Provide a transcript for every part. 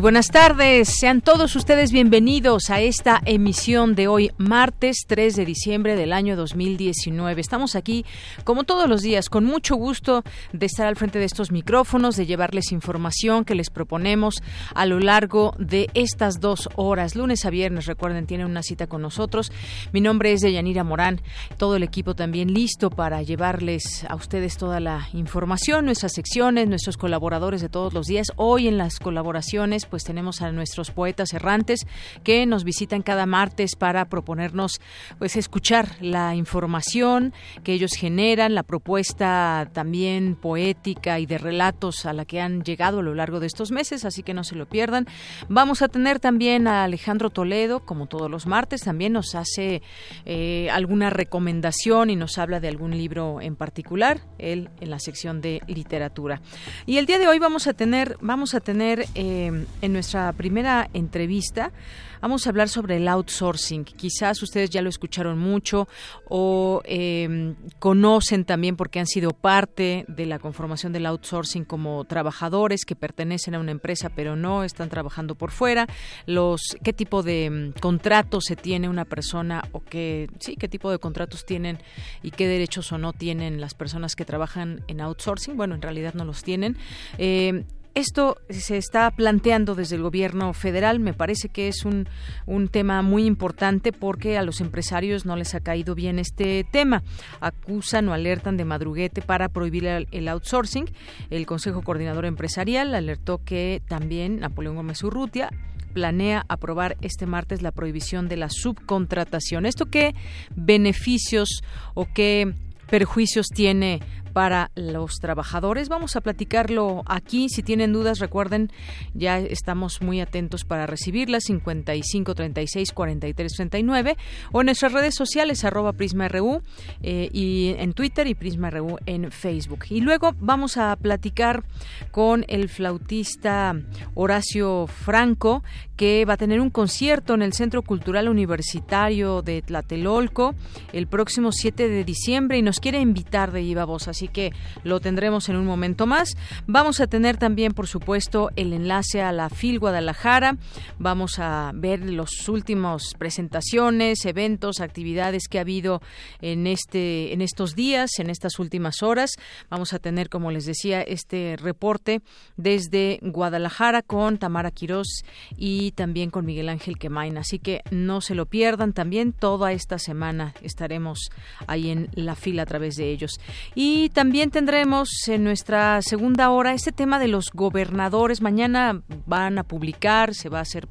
Muy buenas tardes, sean todos ustedes bienvenidos a esta emisión de hoy, martes 3 de diciembre del año 2019. Estamos aquí, como todos los días, con mucho gusto de estar al frente de estos micrófonos, de llevarles información que les proponemos a lo largo de estas dos horas, lunes a viernes. Recuerden, tienen una cita con nosotros. Mi nombre es Deyanira Morán, todo el equipo también listo para llevarles a ustedes toda la información, nuestras secciones, nuestros colaboradores de todos los días. Hoy en las colaboraciones pues tenemos a nuestros poetas errantes que nos visitan cada martes para proponernos pues escuchar la información que ellos generan, la propuesta también poética y de relatos a la que han llegado a lo largo de estos meses, así que no se lo pierdan. Vamos a tener también a Alejandro Toledo, como todos los martes, también nos hace eh, alguna recomendación y nos habla de algún libro en particular, él en la sección de literatura. Y el día de hoy vamos a tener, vamos a tener eh, en nuestra primera entrevista vamos a hablar sobre el outsourcing. Quizás ustedes ya lo escucharon mucho o em, conocen también porque han sido parte de la conformación del outsourcing como trabajadores que pertenecen a una empresa pero no están trabajando por fuera. Los qué tipo de em, contratos se tiene una persona o qué sí qué tipo de contratos tienen y qué derechos o no tienen las personas que trabajan en outsourcing. Bueno, en realidad no los tienen. Eh, esto se está planteando desde el gobierno federal. Me parece que es un, un, tema muy importante porque a los empresarios no les ha caído bien este tema. Acusan o alertan de madruguete para prohibir el, outsourcing. El Consejo Coordinador Empresarial alertó que también Napoleón Gómez Urrutia planea aprobar este martes la prohibición de la subcontratación. ¿Esto qué beneficios o qué perjuicios tiene para los trabajadores. Vamos a platicarlo aquí. Si tienen dudas, recuerden, ya estamos muy atentos para recibirlas 55 36 43 39 o en nuestras redes sociales arroba Prisma RU eh, y en Twitter y Prisma RU en Facebook. Y luego vamos a platicar con el flautista Horacio Franco que va a tener un concierto en el Centro Cultural Universitario de Tlatelolco el próximo 7 de diciembre y nos quiere invitar de viva voz así que lo tendremos en un momento más. Vamos a tener también, por supuesto, el enlace a la FIL Guadalajara. Vamos a ver los últimos presentaciones, eventos, actividades que ha habido en este en estos días, en estas últimas horas. Vamos a tener, como les decía, este reporte desde Guadalajara con Tamara Quirós y también con Miguel Ángel Quemain. Así que no se lo pierdan. También toda esta semana estaremos ahí en la fila a través de ellos. Y también tendremos en nuestra segunda hora este tema de los gobernadores. Mañana van a publicar, se va a hacer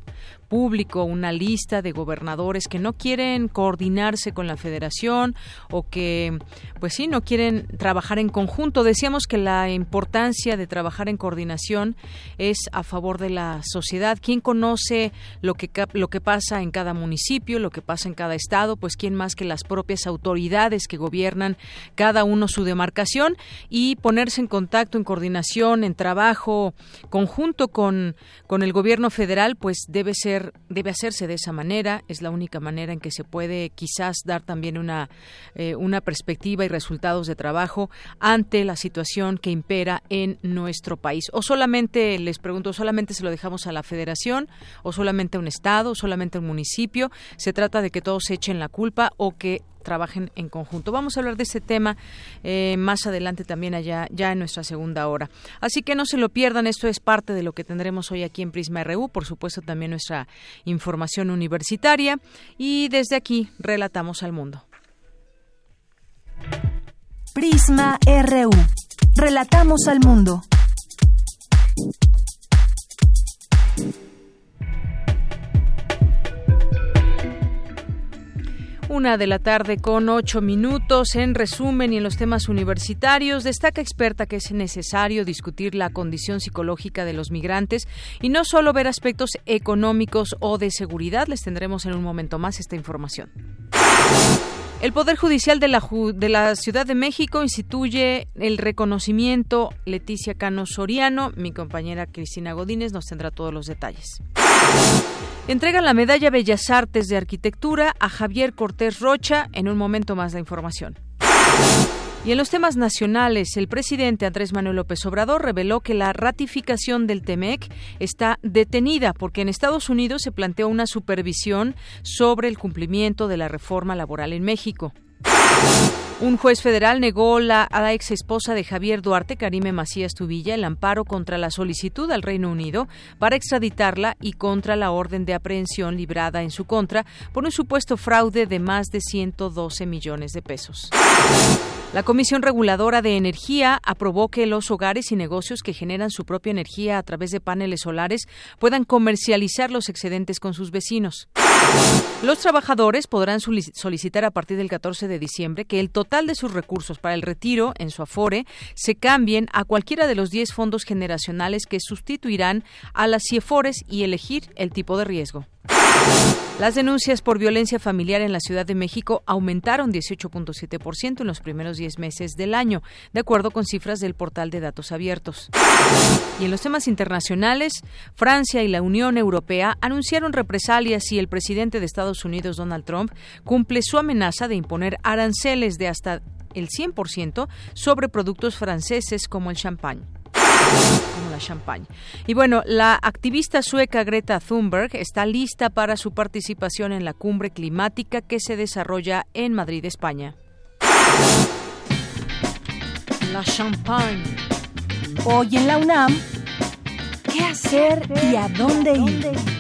público una lista de gobernadores que no quieren coordinarse con la federación o que pues sí no quieren trabajar en conjunto. Decíamos que la importancia de trabajar en coordinación es a favor de la sociedad. Quién conoce lo que lo que pasa en cada municipio lo que pasa en cada estado pues quién más que las propias autoridades que gobiernan cada uno su demarcación y ponerse en contacto en coordinación en trabajo conjunto con con el gobierno federal pues debe ser debe hacerse de esa manera. Es la única manera en que se puede quizás dar también una, eh, una perspectiva y resultados de trabajo ante la situación que impera en nuestro país. O solamente, les pregunto, solamente se lo dejamos a la federación, o solamente a un estado, o solamente a un municipio. Se trata de que todos echen la culpa o que trabajen en conjunto. Vamos a hablar de ese tema eh, más adelante también allá ya en nuestra segunda hora. Así que no se lo pierdan, esto es parte de lo que tendremos hoy aquí en Prisma RU, por supuesto también nuestra información universitaria y desde aquí relatamos al mundo. Prisma RU. Relatamos al mundo. Una de la tarde con ocho minutos. En resumen y en los temas universitarios, destaca experta que es necesario discutir la condición psicológica de los migrantes y no solo ver aspectos económicos o de seguridad. Les tendremos en un momento más esta información. El Poder Judicial de la, de Ciudad de México instituye el reconocimiento Leticia Cano Soriano. Mi compañera Cristina Godínez nos tendrá todos los detalles. Entrega la medalla Bellas Artes de Arquitectura a Javier Cortés Rocha. En un momento más la información. Y en los temas nacionales, el presidente Andrés Manuel López Obrador reveló que la ratificación del TEMEC está detenida porque en Estados Unidos se planteó una supervisión sobre el cumplimiento de la reforma laboral en México. Un juez federal negó a la ex esposa de Javier Duarte, Karime Macías Tubilla, el amparo contra la solicitud al Reino Unido para extraditarla y contra la orden de aprehensión librada en su contra por un supuesto fraude de más de 112 millones de pesos. La Comisión Reguladora de Energía aprobó que los hogares y negocios que generan su propia energía a través de paneles solares puedan comercializar los excedentes con sus vecinos. Los trabajadores podrán solicitar a partir del 14 de diciembre que el total de sus recursos para el retiro en su afore se cambien a cualquiera de los 10 fondos generacionales que sustituirán a las CIEFORES y elegir el tipo de riesgo. Las denuncias por violencia familiar en la Ciudad de México aumentaron 18.7% en los primeros 10 meses del año, de acuerdo con cifras del portal de datos abiertos. Y en los temas internacionales, Francia y la Unión Europea anunciaron represalias si el presidente de Estados Unidos, Donald Trump, cumple su amenaza de imponer aranceles de hasta el 100% sobre productos franceses como el champán Y bueno, la activista sueca Greta Thunberg está lista para su participación en la cumbre climática que se desarrolla en Madrid, España. La champagne. Hoy en la UNAM, ¿qué hacer y a dónde ir?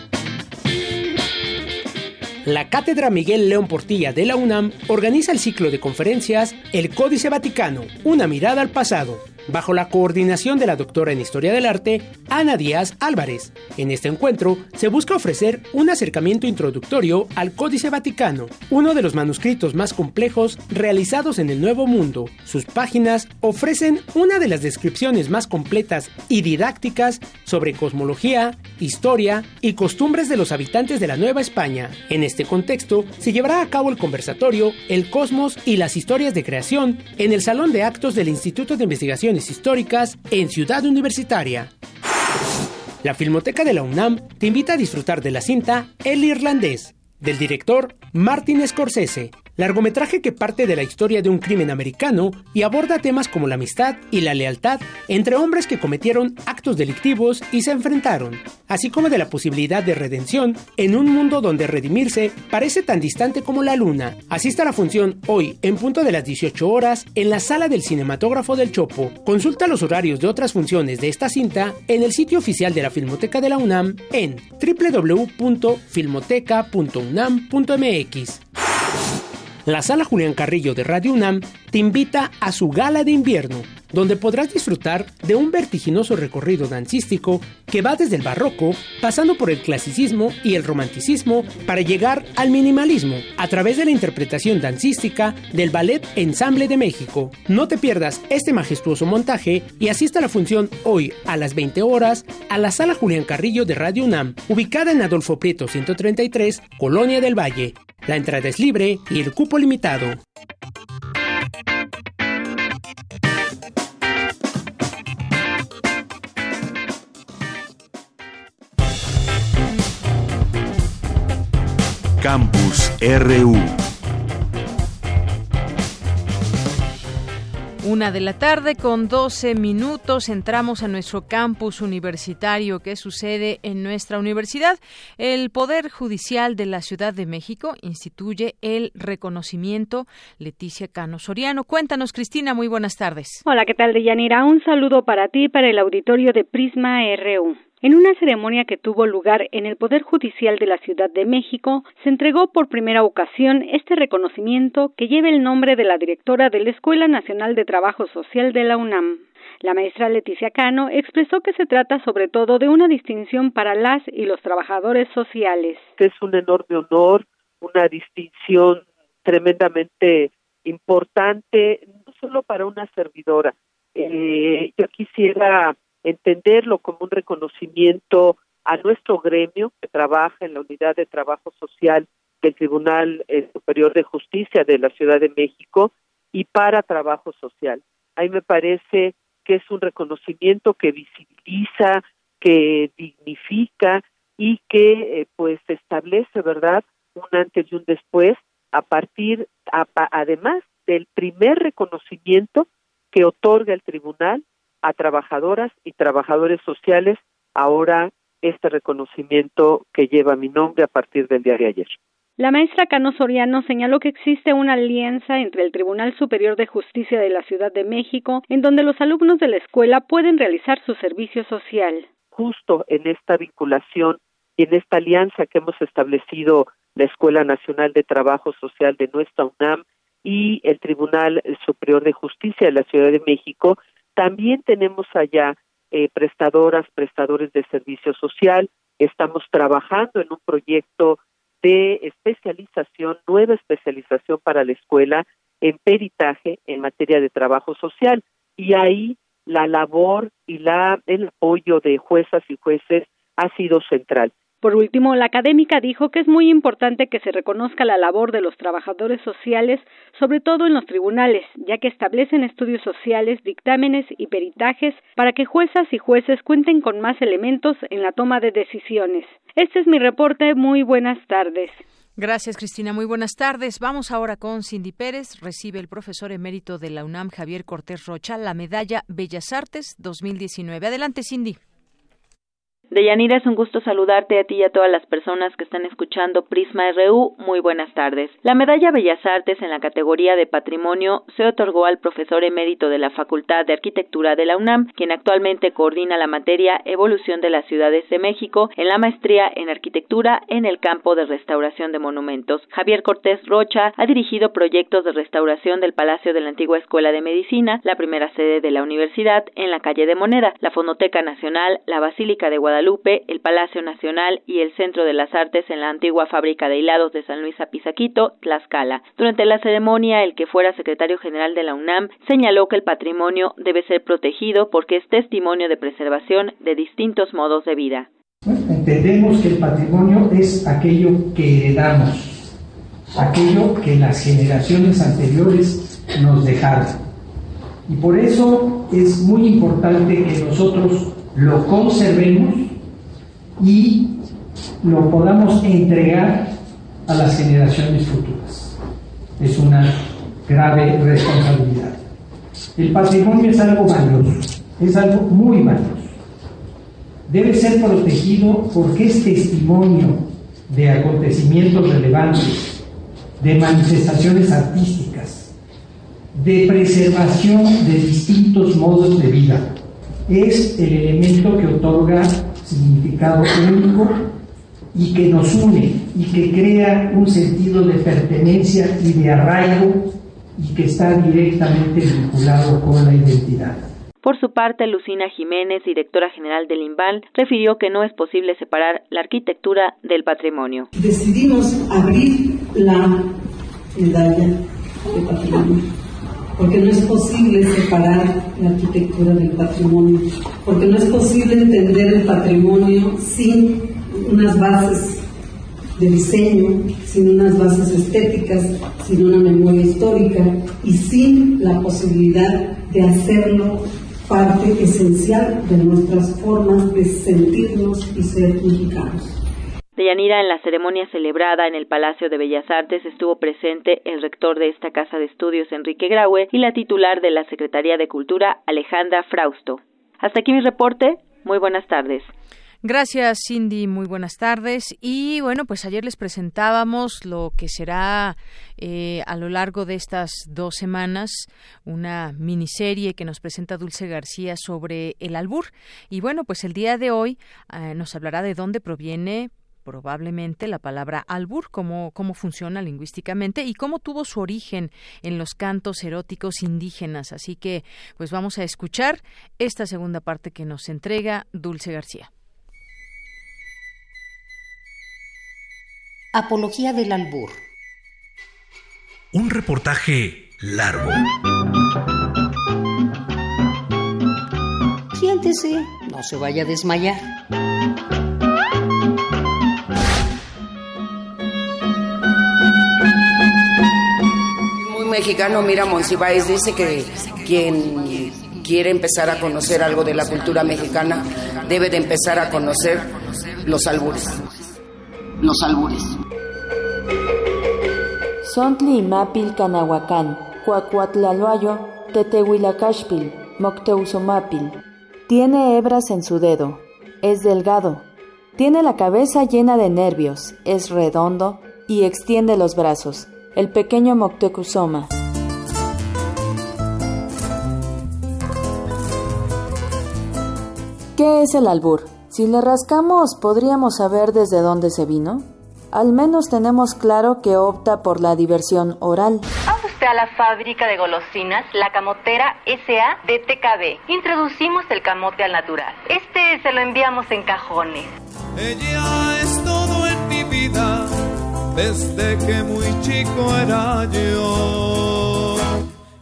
La Cátedra Miguel León Portilla de la UNAM organiza el ciclo de conferencias El Códice Vaticano, una mirada al pasado, bajo la coordinación de la doctora en Historia del Arte, Ana Díaz Álvarez. En este encuentro se busca ofrecer un acercamiento introductorio al Códice Vaticano, uno de los manuscritos más complejos realizados en el Nuevo Mundo. Sus páginas ofrecen una de las descripciones más completas y didácticas sobre cosmología, historia y costumbres de los habitantes de la Nueva España. En este contexto, se llevará a cabo el conversatorio El Cosmos y las historias de creación en el Salón de Actos del Instituto de Investigaciones históricas en Ciudad Universitaria. La Filmoteca de la UNAM te invita a disfrutar de la cinta El Irlandés, del director Martin Scorsese, largometraje que parte de la historia de un crimen americano y aborda temas como la amistad y la lealtad entre hombres que cometieron actos delictivos y se enfrentaron, así como de la posibilidad de redención en un mundo donde redimirse parece tan distante como la luna. Asista a la función hoy en punto de las 18 horas en la sala del cinematógrafo del Chopo. Consulta los horarios de otras funciones de esta cinta en el sitio oficial de la Filmoteca de la UNAM en www.filmoteca.unam.mx. La sala Julián Carrillo de Radio UNAM te invita a su gala de invierno, donde podrás disfrutar de un vertiginoso recorrido dancístico que va desde el barroco, pasando por el clasicismo y el romanticismo, para llegar al minimalismo, a través de la interpretación dancística del Ballet Ensamble de México. No te pierdas este majestuoso montaje y asista a la función hoy a las 20 horas a la sala Julián Carrillo de Radio UNAM, ubicada en Adolfo Prieto 133, Colonia del Valle. La entrada es libre y el cupo limitado. Campus RU Una de la tarde con 12 minutos entramos a nuestro campus universitario. ¿Qué sucede en nuestra universidad? El Poder Judicial de la Ciudad de México instituye el reconocimiento Leticia Cano Soriano. Cuéntanos, Cristina, muy buenas tardes. Hola, ¿qué tal, Deyanira? Un saludo para ti y para el auditorio de Prisma RU. En una ceremonia que tuvo lugar en el Poder Judicial de la Ciudad de México, se entregó por primera ocasión este reconocimiento que lleva el nombre de la directora de la Escuela Nacional de Trabajo Social de la UNAM. La maestra Leticia Cano expresó que se trata sobre todo de una distinción para las y los trabajadores sociales. Es un enorme honor, una distinción tremendamente importante, no solo para una servidora. Eh, yo quisiera entenderlo como un reconocimiento a nuestro gremio que trabaja en la unidad de trabajo social del Tribunal eh, Superior de Justicia de la Ciudad de México y para trabajo social. Ahí me parece que es un reconocimiento que visibiliza, que dignifica y que eh, pues establece, ¿verdad?, un antes y un después a partir, además del primer reconocimiento que otorga el tribunal a trabajadoras y trabajadores sociales, ahora este reconocimiento que lleva mi nombre a partir del día de ayer. La maestra Cano Soriano señaló que existe una alianza entre el Tribunal Superior de Justicia de la Ciudad de México, en donde los alumnos de la escuela pueden realizar su servicio social. Justo en esta vinculación y en esta alianza que hemos establecido la Escuela Nacional de Trabajo Social de nuestra UNAM y el Tribunal Superior de Justicia de la Ciudad de México, también tenemos allá eh, prestadoras, prestadores de servicio social. Estamos trabajando en un proyecto de especialización, nueva especialización para la escuela en peritaje en materia de trabajo social y ahí la labor y la el apoyo de juezas y jueces ha sido central. Por último, la académica dijo que es muy importante que se reconozca la labor de los trabajadores sociales, sobre todo en los tribunales, ya que establecen estudios sociales, dictámenes y peritajes para que juezas y jueces cuenten con más elementos en la toma de decisiones. Este es mi reporte. Muy buenas tardes. Gracias, Cristina. Muy buenas tardes. Vamos ahora con Cindy Pérez. Recibe el profesor emérito de la UNAM, Javier Cortés Rocha, la medalla Bellas Artes 2019. Adelante, Cindy. Deyanira, es un gusto saludarte a ti y a todas las personas que están escuchando Prisma RU. Muy buenas tardes. La medalla Bellas Artes en la categoría de patrimonio se otorgó al profesor emérito de la Facultad de Arquitectura de la UNAM, quien actualmente coordina la materia Evolución de las Ciudades de México en la maestría en arquitectura en el campo de restauración de monumentos. Javier Cortés Rocha ha dirigido proyectos de restauración del Palacio de la antigua Escuela de Medicina, la primera sede de la universidad en la calle de Moneda, la Fonoteca Nacional, la Basílica de Guadalupe, El Palacio Nacional y el Centro de las Artes en la antigua fábrica de hilados de San Luis Apizaquito, Tlaxcala. Durante la ceremonia, el que fuera secretario general de la UNAM señaló que el patrimonio debe ser protegido porque es testimonio de preservación de distintos modos de vida. Entendemos que el patrimonio es aquello que heredamos, aquello que las generaciones anteriores nos dejaron. Y por eso es muy importante que nosotros lo conservemos y lo podamos entregar a las generaciones futuras. Es una grave responsabilidad. El patrimonio es algo valioso, es algo muy valioso. Debe ser protegido porque es testimonio de acontecimientos relevantes, de manifestaciones artísticas, de preservación de distintos modos de vida es el elemento que otorga significado único y que nos une y que crea un sentido de pertenencia y de arraigo y que está directamente vinculado con la identidad. Por su parte, Lucina Jiménez, directora general del INVAL, refirió que no es posible separar la arquitectura del patrimonio. Decidimos abrir la medalla de patrimonio porque no es posible separar la arquitectura del patrimonio, porque no es posible entender el patrimonio sin unas bases de diseño, sin unas bases estéticas, sin una memoria histórica y sin la posibilidad de hacerlo parte esencial de nuestras formas de sentirnos y ser mexicanos. Deyanira, en la ceremonia celebrada en el Palacio de Bellas Artes estuvo presente el rector de esta casa de estudios, Enrique Graue, y la titular de la Secretaría de Cultura, Alejandra Frausto. Hasta aquí mi reporte. Muy buenas tardes. Gracias, Cindy. Muy buenas tardes. Y bueno, pues ayer les presentábamos lo que será eh, a lo largo de estas dos semanas una miniserie que nos presenta Dulce García sobre el albur. Y bueno, pues el día de hoy eh, nos hablará de dónde proviene probablemente la palabra albur, cómo, cómo funciona lingüísticamente y cómo tuvo su origen en los cantos eróticos indígenas. Así que, pues vamos a escuchar esta segunda parte que nos entrega Dulce García. Apología del albur. Un reportaje largo. Siéntese, no se vaya a desmayar. Mexicano, mira, Monsiváis dice que quien quiere empezar a conocer algo de la cultura mexicana debe de empezar a conocer los albures. Los albures. Sontli Mapil Canahuacán, Cuacuatlaloayo, Tetehuilacashpil, Mocteusomapil. Tiene hebras en su dedo, es delgado, tiene la cabeza llena de nervios, es redondo y extiende los brazos. El pequeño Moctezuma. ¿Qué es el albur? Si le rascamos, ¿podríamos saber desde dónde se vino? Al menos tenemos claro que opta por la diversión oral. Vamos usted a la fábrica de golosinas, la camotera SA de TKB. Introducimos el camote al natural. Este se lo enviamos en cajones. Ella es todo en mi vida, desde que muy chico era yo.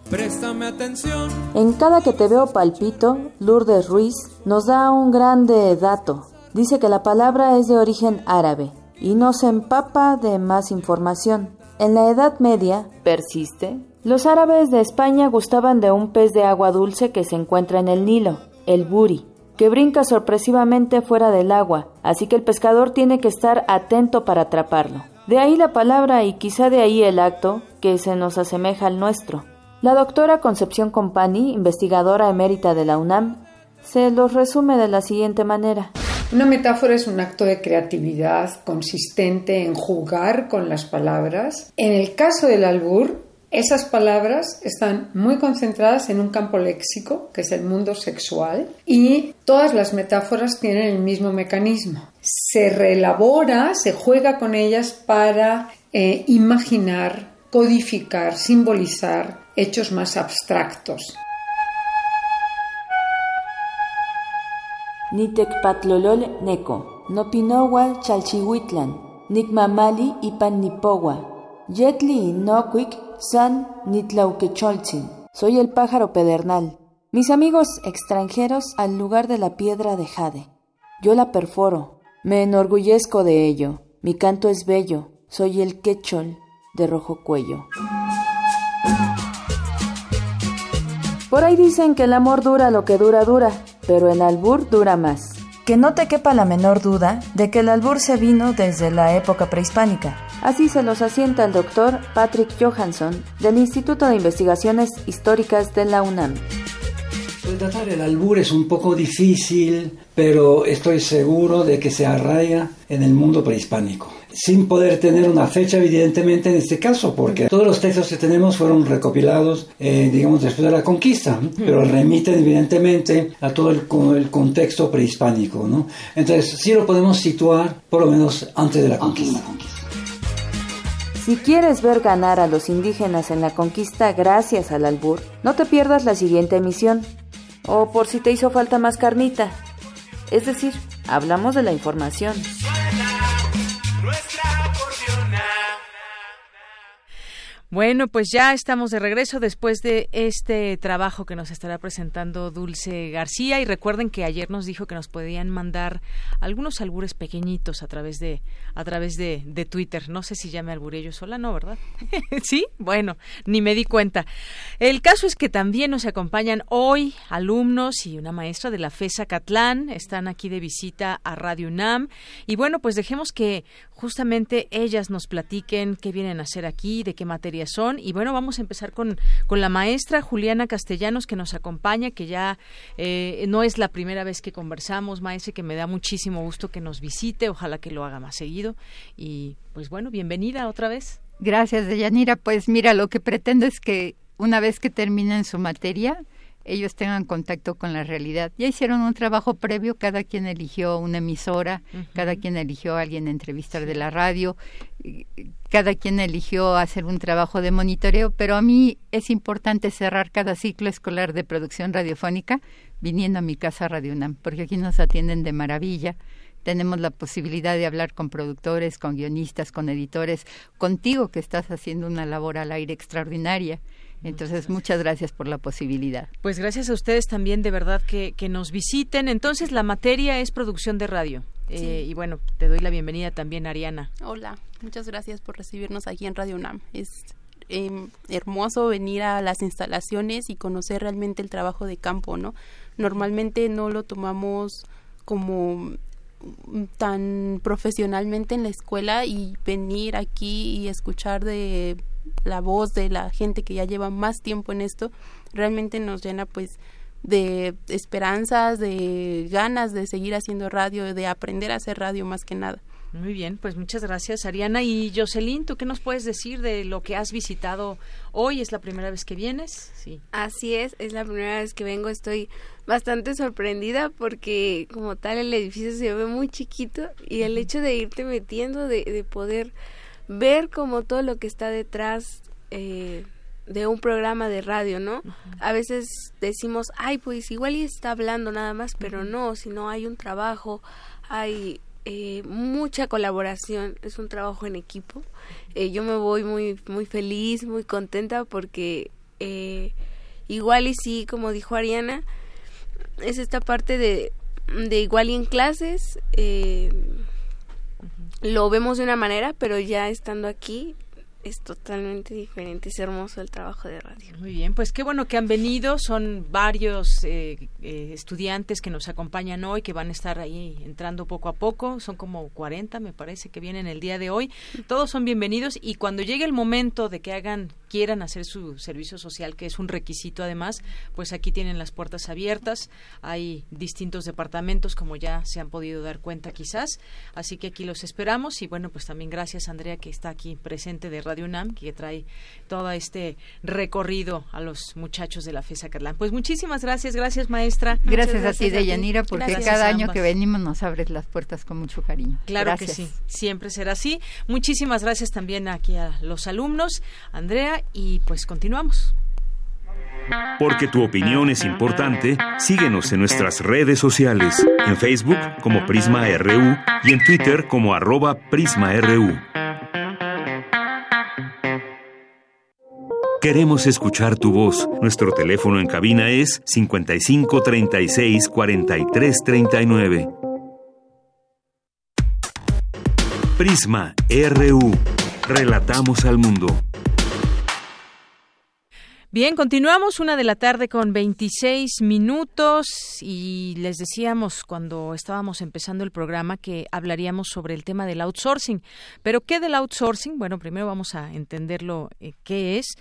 Préstame atención. En cada que te veo palpito, Lourdes Ruiz nos da un grande dato. Dice que la palabra es de origen árabe y nos empapa de más información. En la Edad Media, persiste, los árabes de España gustaban de un pez de agua dulce que se encuentra en el Nilo, el buri, que brinca sorpresivamente fuera del agua, así que el pescador tiene que estar atento para atraparlo. De ahí la palabra y quizá de ahí el acto que se nos asemeja al nuestro. La doctora Concepción Compani, investigadora emérita de la UNAM, se los resume de la siguiente manera. Una metáfora es un acto de creatividad consistente en jugar con las palabras. En el caso del albur, esas palabras están muy concentradas en un campo léxico, que es el mundo sexual, y todas las metáforas tienen el mismo mecanismo. Se reelabora, se juega con ellas para eh, imaginar, codificar, simbolizar hechos más abstractos. Nitekpatlolol neko, Nopinowa chalchihuitlan, Nikmamali ipan nipowa, Yetli noquik san nitlauquecholtzin. Soy el pájaro pedernal. Mis amigos extranjeros al lugar de la piedra de jade. Yo la perforo. Me enorgullezco de ello. Mi canto es bello. Soy el quechol de rojo cuello. Por ahí dicen que el amor dura lo que dura dura, pero el albur dura más. Que no te quepa la menor duda de que el albur se vino desde la época prehispánica. Así se los asienta el doctor Patrick Johansson del Instituto de Investigaciones Históricas de la UNAM. El tratar el albur es un poco difícil, pero estoy seguro de que se arraiga en el mundo prehispánico sin poder tener una fecha evidentemente en este caso, porque todos los textos que tenemos fueron recopilados, eh, digamos, después de la conquista, pero remiten evidentemente a todo el, el, contexto prehispánico, ¿no? Entonces sí lo podemos situar por lo menos antes de la conquista. Si quieres ver ganar a los indígenas en la conquista gracias al albur, no te pierdas la siguiente emisión. O por si te hizo falta más carnita. Es decir, hablamos de la información. Bueno, pues ya estamos de regreso después de este trabajo que nos estará presentando Dulce García y recuerden que ayer nos dijo que nos podían mandar algunos albures pequeñitos a través de a través de, de Twitter. No sé si ya me alburé yo sola, no, ¿verdad? sí, bueno, ni me di cuenta. El caso es que también nos acompañan hoy alumnos y una maestra de la FESA Catlán, están aquí de visita a Radio UNAM y bueno, pues dejemos que justamente ellas nos platiquen qué vienen a hacer aquí, de qué materia son. Y bueno, vamos a empezar con, con la maestra Juliana Castellanos que nos acompaña, que ya eh, no es la primera vez que conversamos, maestra, que me da muchísimo gusto que nos visite, ojalá que lo haga más seguido. Y pues bueno, bienvenida otra vez. Gracias, Deyanira. Pues mira, lo que pretendo es que una vez que terminen su materia, ellos tengan contacto con la realidad. Ya hicieron un trabajo previo, cada quien eligió una emisora, cada quien eligió a alguien entrevistar de la radio, cada quien eligió hacer un trabajo de monitoreo, pero a mí es importante cerrar cada ciclo escolar de producción radiofónica viniendo a mi casa Radio UNAM, porque aquí nos atienden de maravilla tenemos la posibilidad de hablar con productores, con guionistas, con editores, contigo que estás haciendo una labor al aire extraordinaria. Entonces, muchas gracias por la posibilidad. Pues gracias a ustedes también, de verdad, que, que nos visiten. Entonces, la materia es producción de radio. Eh, y bueno, te doy la bienvenida también, Ariana. Hola, muchas gracias por recibirnos aquí en Radio UNAM. Es em, hermoso venir a las instalaciones y conocer realmente el trabajo de campo, ¿no? Normalmente no lo tomamos como tan profesionalmente en la escuela y venir aquí y escuchar de la voz de la gente que ya lleva más tiempo en esto realmente nos llena pues de esperanzas, de ganas de seguir haciendo radio, de aprender a hacer radio más que nada. Muy bien, pues muchas gracias Ariana. Y Jocelyn, ¿tú qué nos puedes decir de lo que has visitado hoy? ¿Es la primera vez que vienes? Sí. Así es, es la primera vez que vengo. Estoy bastante sorprendida porque como tal el edificio se ve muy chiquito y el hecho de irte metiendo, de, de poder ver como todo lo que está detrás eh, de un programa de radio, ¿no? A veces decimos, ay, pues igual y está hablando nada más, pero no, si no hay un trabajo, hay eh, mucha colaboración, es un trabajo en equipo. Eh, yo me voy muy, muy feliz, muy contenta porque eh, igual y sí, como dijo Ariana, es esta parte de, de igual y en clases, lo vemos de una manera, pero ya estando aquí es totalmente diferente, es hermoso el trabajo de radio. Muy bien, pues qué bueno que han venido, son varios eh, eh, estudiantes que nos acompañan hoy, que van a estar ahí entrando poco a poco, son como 40 me parece que vienen el día de hoy, todos son bienvenidos y cuando llegue el momento de que hagan, quieran hacer su servicio social, que es un requisito además, pues aquí tienen las puertas abiertas, hay distintos departamentos como ya se han podido dar cuenta quizás, así que aquí los esperamos y bueno, pues también gracias Andrea que está aquí presente de Radio UNAM, que trae todo este recorrido a los muchachos de la FESA Carlán. Pues muchísimas gracias, gracias maestra. Gracias, a ti, Deyanira, porque cada año que venimos nos abres las puertas con mucho cariño. Claro que sí, siempre será así. Muchísimas gracias también aquí a los alumnos, Andrea, y pues continuamos. Porque tu opinión es importante, síguenos en nuestras redes sociales, en Facebook como Prisma RU y en Twitter como arroba PrismaRU. Queremos escuchar tu voz. Nuestro teléfono en cabina es 55 36 43 39. Prisma RU. Relatamos al mundo. Bien, continuamos una de la tarde con 26 minutos y les decíamos cuando estábamos empezando el programa que hablaríamos sobre el tema del outsourcing. Pero ¿qué del outsourcing? Bueno, primero vamos a entenderlo eh, qué es,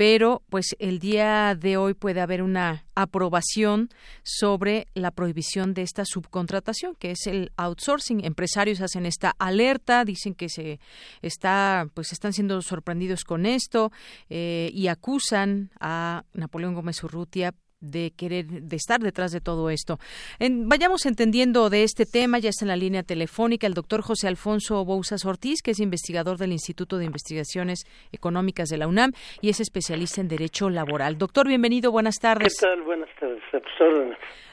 pero pues el día de hoy puede haber una aprobación sobre la prohibición de esta subcontratación, que es el outsourcing. Empresarios hacen esta alerta, dicen que se está, pues están siendo sorprendidos con esto eh, y acusan a Napoleón Gómez Urrutia de querer, de estar detrás de todo esto. vayamos entendiendo de este tema, ya está en la línea telefónica el doctor José Alfonso Bouzas Ortiz, que es investigador del Instituto de Investigaciones Económicas de la UNAM y es especialista en Derecho Laboral. Doctor, bienvenido, buenas tardes. ¿Qué tal? Buenas tardes,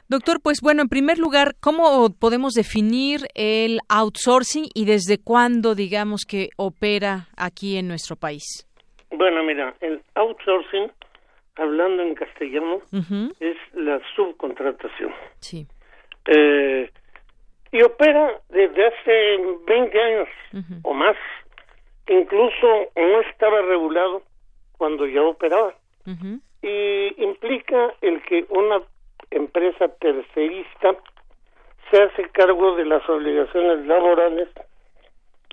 Doctor, pues bueno, en primer lugar, ¿cómo podemos definir el outsourcing y desde cuándo, digamos, que opera aquí en nuestro país? Bueno, mira, el outsourcing hablando en castellano, es la subcontratación. Sí. Eh, y opera desde hace 20 años o más. Incluso no estaba regulado cuando ya operaba. Y implica el que una empresa tercerista se hace cargo de las obligaciones laborales.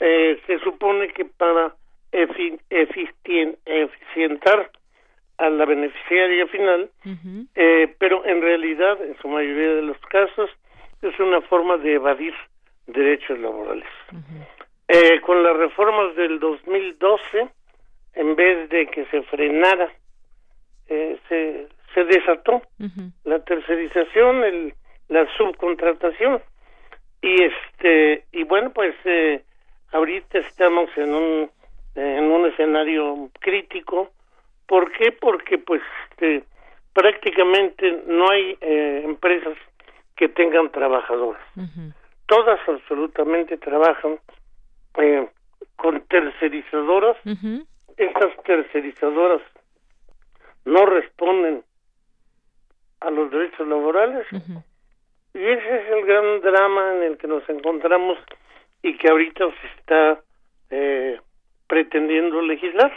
Eh, se supone que para eficientar a la beneficiaria final, eh, pero en realidad, en su mayoría de los casos, es una forma de evadir derechos laborales. eh, con las reformas del 2012, en vez de que se frenara, eh, se, se desató la tercerización, el, la subcontratación. Y este y bueno, pues eh, ahorita estamos en un en un escenario crítico ¿Por qué? Porque pues este, prácticamente no hay eh, empresas que tengan trabajadores. todas absolutamente trabajan eh, con tercerizadoras. Estas tercerizadoras no responden a los derechos laborales. Y ese es el gran drama en el que nos encontramos y que ahorita se está eh, pretendiendo legislar.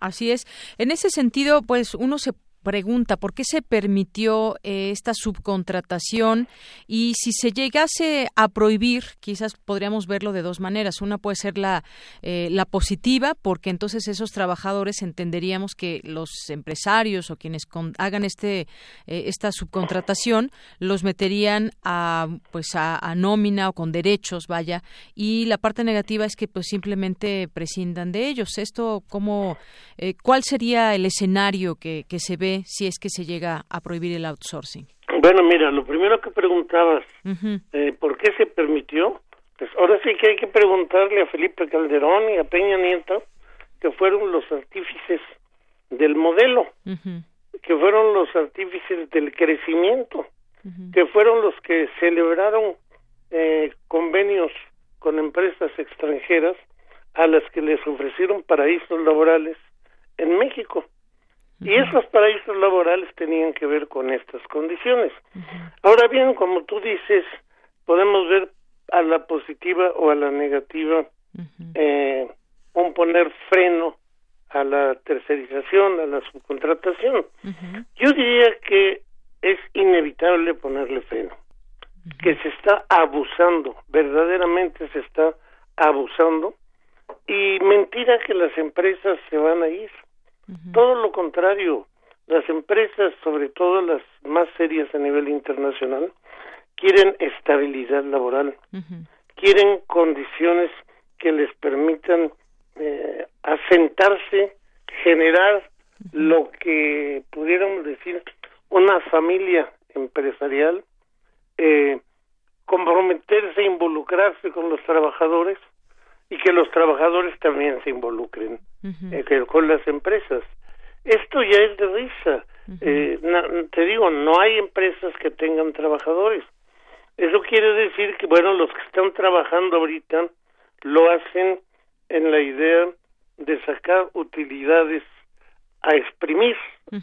Así es. En ese sentido, pues uno se pregunta por qué se permitió eh, esta subcontratación y si se llegase a prohibir, quizás podríamos verlo de dos maneras. Una puede ser la, eh, la positiva, porque entonces esos trabajadores entenderíamos que los empresarios o quienes hagan este eh, esta subcontratación los meterían a pues a, nómina o con derechos, vaya, y la parte negativa es que pues simplemente prescindan de ellos. Esto cómo cuál sería el escenario que se ve si es que se llega a prohibir el outsourcing? Bueno, mira, lo primero que preguntabas, eh, ¿por qué se permitió? Pues ahora sí que hay que preguntarle a Felipe Calderón y a Peña Nieto, que fueron los artífices del modelo, que fueron los artífices del crecimiento, que fueron los que celebraron eh, convenios con empresas extranjeras a las que les ofrecieron paraísos laborales en México. Y esos paraísos laborales tenían que ver con estas condiciones. Ahora bien, como tú dices, podemos ver a la positiva o a la negativa eh, un poner freno a la tercerización, a la subcontratación. Yo diría que es inevitable ponerle freno, que se está abusando, verdaderamente se está abusando, y mentira que las empresas se van a ir. Todo lo contrario, las empresas, sobre todo las más serias a nivel internacional, quieren estabilidad laboral, quieren condiciones que les permitan eh, asentarse, generar lo que pudiéramos decir una familia empresarial, eh, comprometerse, involucrarse con los trabajadores y que los trabajadores también se involucren eh, con las empresas. Esto ya es de risa. eh, te digo, no hay empresas que tengan trabajadores. Eso quiere decir que, bueno, los que están trabajando ahorita lo hacen en la idea de sacar utilidades a exprimir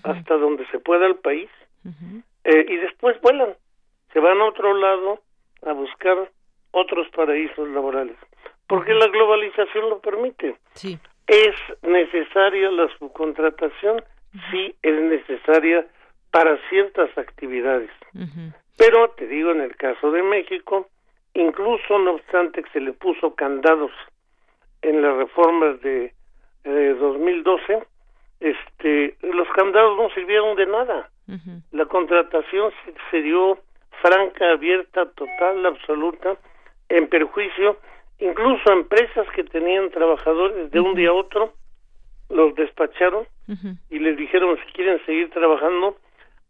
hasta donde se pueda el país eh, y después vuelan, se van a otro lado a buscar otros paraísos laborales porque la globalización lo permite. Sí. ¿Es necesaria la subcontratación? Sí, es necesaria para ciertas actividades. Pero te digo, en el caso de México, incluso no obstante que se le puso candados en las reformas de, de 2012, este, los candados no sirvieron de nada. La contratación se, se dio franca, abierta, total, absoluta, en perjuicio incluso empresas que tenían trabajadores de un día a otro los despacharon y les dijeron si quieren seguir trabajando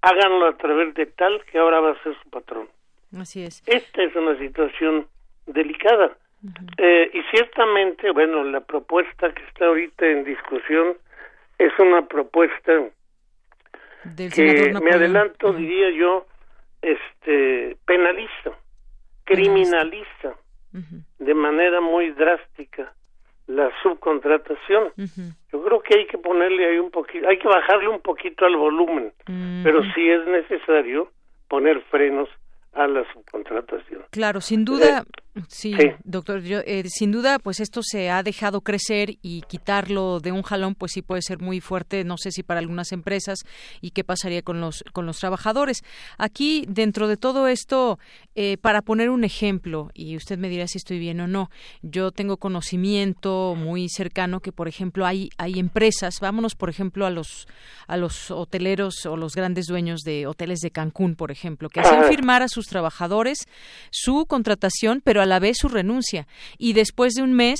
háganlo a través de tal que ahora va a ser su patrón así es. Esta es una situación delicada. Eh, y ciertamente bueno la propuesta que está ahorita en discusión es una propuesta que me adelanto diría yo este penalista. criminalista de manera muy drástica la subcontratación. Yo creo que hay que ponerle ahí un poquito, hay que bajarle un poquito al volumen, pero sí es necesario poner frenos a la subcontratación. Claro, sin duda, eh, sí, doctor, yo, eh, sin duda, pues esto se ha dejado crecer y quitarlo de un jalón, pues sí puede ser muy fuerte, no sé si para algunas empresas y qué pasaría con los con los trabajadores. Aquí, dentro de todo esto, eh, para poner un ejemplo, y usted me dirá si estoy bien o no, yo tengo conocimiento muy cercano que, por ejemplo, hay hay empresas, vámonos, por ejemplo, a los a los hoteleros o los grandes dueños de hoteles de Cancún, por ejemplo, que hacen firmar a sus trabajadores su contratación, pero a la vez su renuncia. Y después de un mes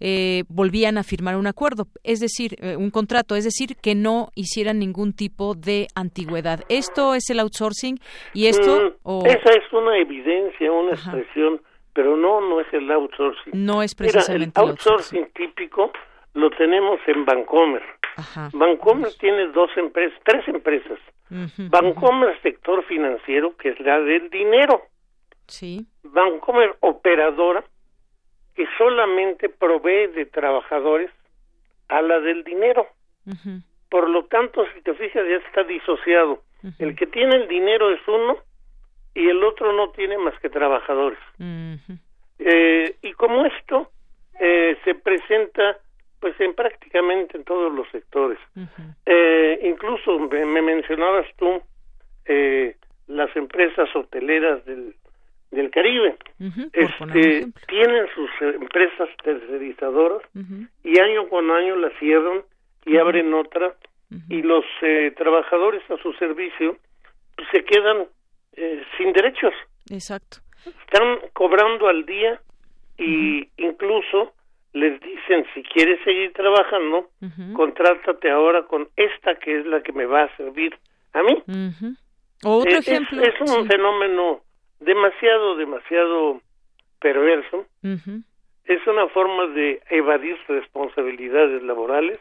eh, volvían a firmar un acuerdo, es decir, eh, un contrato, es decir, que no hicieran ningún tipo de antigüedad. ¿Esto es el outsourcing? ¿Y esto? Mm, esa es una evidencia, una expresión, pero no, no es el outsourcing. No es precisamente el outsourcing, típico lo tenemos en Bancomer. Bancomer tiene dos empresas, tres empresas. Bancomer sector financiero, que es la del dinero. Sí. Vancomer operadora que solamente provee de trabajadores a la del dinero. Por lo tanto, si te fijas, ya está disociado. El que tiene el dinero es uno y el otro no tiene más que trabajadores. eh, y como esto eh, se presenta pues en prácticamente en todos los sectores. eh, incluso me, me mencionabas tú eh, las empresas hoteleras del, del Caribe. este, tienen sus eh, empresas tercerizadoras y año con año las cierran y abren otra y los eh, trabajadores a su servicio pues, se quedan eh, sin derechos. Exacto. Están cobrando al día y incluso les dicen si quieres seguir trabajando, contrátate ahora con esta que es la que me va a servir a mí. Otro es, ejemplo. Es, un sí. fenómeno demasiado, demasiado perverso. Es una forma de evadir responsabilidades laborales.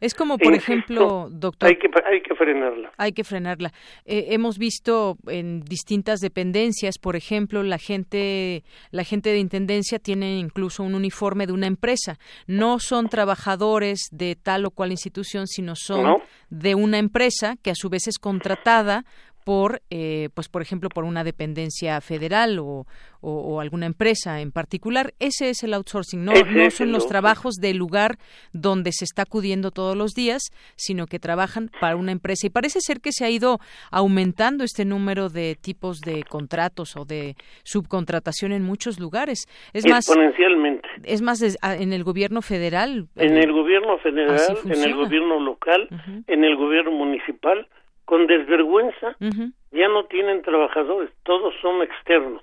Es como, por ejemplo, doctor. Hay que, hay que frenarla. Hay que frenarla. Eh, hemos visto en distintas dependencias, por ejemplo, la gente, la gente de intendencia tiene incluso un uniforme de una empresa. No son trabajadores de tal o cual institución, sino son No. de una empresa que a su vez es contratada por, eh, pues por ejemplo, por una dependencia federal o, o, o alguna empresa en particular. Ese es el outsourcing. No, no son los trabajos del lugar donde se está acudiendo todos los días, sino que trabajan para una empresa. Y parece ser que se ha ido aumentando este número de tipos de contratos o de subcontratación en muchos lugares. Es más, Exponencialmente. es más des- a- en el gobierno federal. En el gobierno federal, en el gobierno local, en el gobierno municipal, con desvergüenza, Ujú, ya no tienen trabajadores, todos son externos.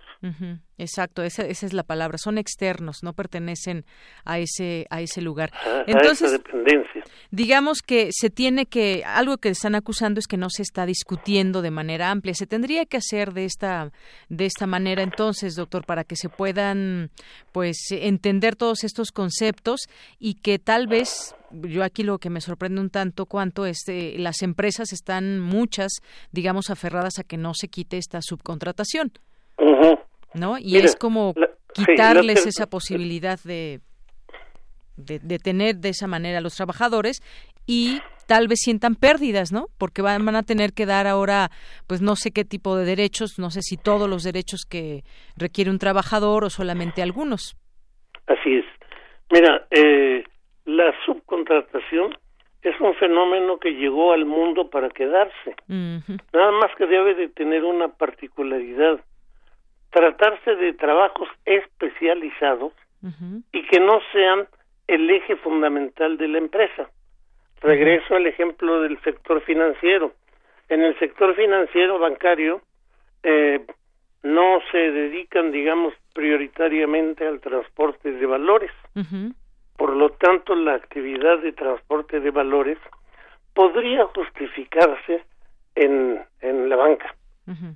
Exacto, esa, esa es la palabra. Son externos, no pertenecen a ese a ese lugar. a- a Entonces, esa dependencia. digamos que se tiene que algo que están acusando es que no se está discutiendo de manera amplia se tendría que hacer de esta de esta manera entonces doctor para que se puedan pues entender todos estos conceptos y que tal vez yo aquí lo que me sorprende un tanto cuanto es eh, las empresas están muchas digamos aferradas a que no se quite esta subcontratación no y Mira, es como la- sí, la quitarles esa posibilidad de, de de tener de esa manera a los trabajadores y tal vez sientan pérdidas, ¿no? Porque van, van a tener que dar ahora, pues no sé qué tipo de derechos, no sé si todos los derechos que requiere un trabajador o solamente algunos. Así es. Mira, eh, la subcontratación es un fenómeno que llegó al mundo para quedarse. Nada más que debe de tener una particularidad. Tratarse de trabajos especializados y que no sean el eje fundamental de la empresa. Regreso al ejemplo del sector financiero. En el sector financiero bancario eh, no se dedican, digamos, prioritariamente al transporte de valores. Por lo tanto, la actividad de transporte de valores podría justificarse en, en la banca.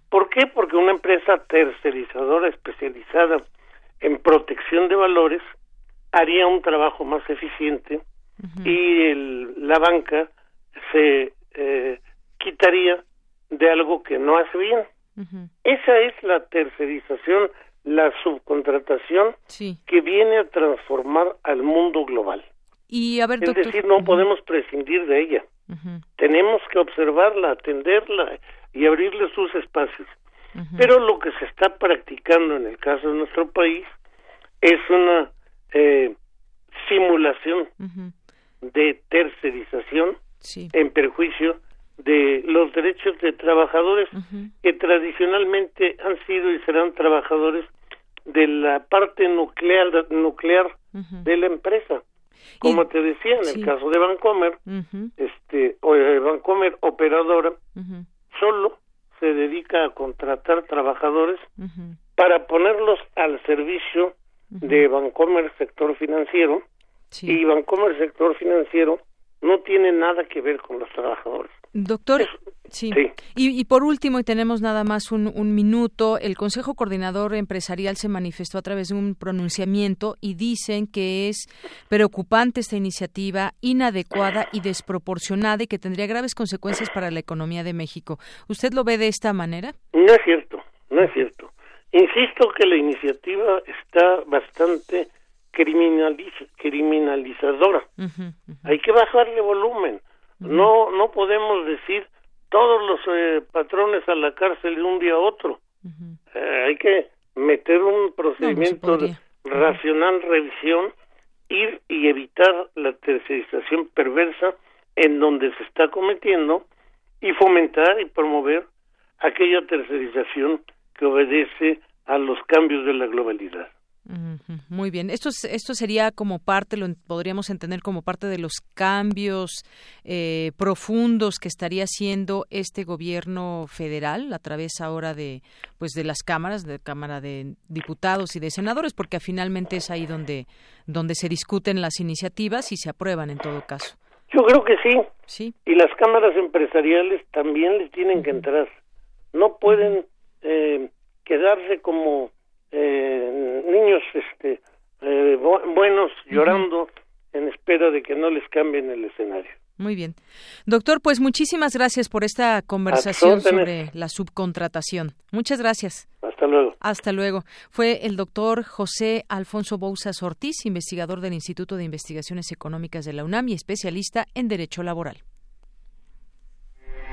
¿Por qué? Porque una empresa tercerizadora especializada en protección de valores haría un trabajo más eficiente y el- la banca se eh, quitaría de algo que no hace bien. Esa es la tercerización, la subcontratación Sí. que viene a transformar al mundo global. Y a ver, Es decir, no podemos prescindir de ella. Tenemos que observarla, atenderla y abrirle sus espacios. Pero lo que se está practicando en el caso de nuestro país es una eh, simulación de tercerización Sí. en perjuicio de los derechos de trabajadores que tradicionalmente han sido y serán trabajadores de la parte nuclear nuclear de la empresa. Como te decía, en sí. el caso de Vancomer, Ujú, este, o, eh, Vancomer operadora solo se dedica a contratar trabajadores para ponerlos al servicio de Vancomer sector financiero y Vancomer sector financiero no tiene nada que ver con los trabajadores. Doctor, sí. sí. Y, y por último, y tenemos nada más un, un minuto, el Consejo Coordinador Empresarial se manifestó a través de un pronunciamiento y dicen que es preocupante esta iniciativa, inadecuada y desproporcionada y que tendría graves consecuencias para la economía de México. ¿Usted lo ve de esta manera? No es cierto. no es cierto. Insisto que la iniciativa está bastante criminalizadora. Hay que bajarle volumen. No no podemos decir todos los eh, patrones a la cárcel de un día a otro. Eh, hay que meter un procedimiento de racional revisión, ir y evitar la tercerización perversa en donde se está cometiendo y fomentar y promover aquella tercerización que obedece a los cambios de la globalidad. Muy bien. Esto, esto sería como parte, lo podríamos entender como parte de los cambios eh, profundos que estaría haciendo este gobierno federal a través ahora de, pues, de las cámaras, de Cámara de Diputados y de Senadores, porque finalmente es ahí donde, donde se discuten las iniciativas y se aprueban en todo caso. Yo creo que sí. Sí. Y las cámaras empresariales también les tienen que entrar. No pueden eh, quedarse como eh, niños este eh, buenos llorando en espera de que no les cambien el escenario. Muy bien. Doctor, pues muchísimas gracias por esta conversación sobre la subcontratación. Muchas gracias. Hasta luego. Hasta luego. Fue el doctor José Alfonso Bouzas Ortiz, investigador del Instituto de Investigaciones Económicas de la UNAM y especialista en Derecho Laboral.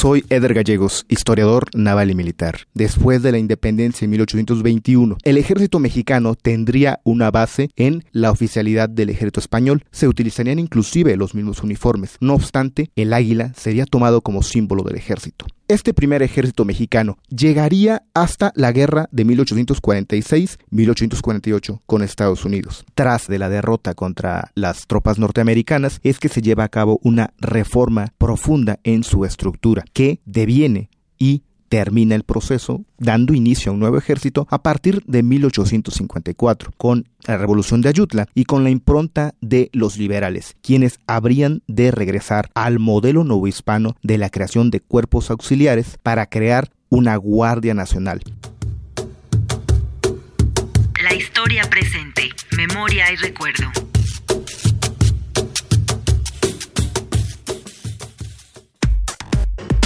Soy Eder Gallegos, historiador naval y militar. Después de la independencia en 1821, el ejército mexicano tendría una base en la oficialidad del ejército español. Se utilizarían inclusive los mismos uniformes. No obstante, el águila sería tomado como símbolo del ejército. Este primer ejército mexicano llegaría hasta la guerra de 1846-1848 con Estados Unidos. Tras de la derrota contra las tropas norteamericanas es que se lleva a cabo una reforma profunda en su estructura que deviene y termina el proceso dando inicio a un nuevo ejército a partir de 1854 con la revolución de Ayutla y con la impronta de los liberales, quienes habrían de regresar al modelo novohispano de la creación de cuerpos auxiliares para crear una Guardia Nacional. La historia presente, memoria y recuerdo.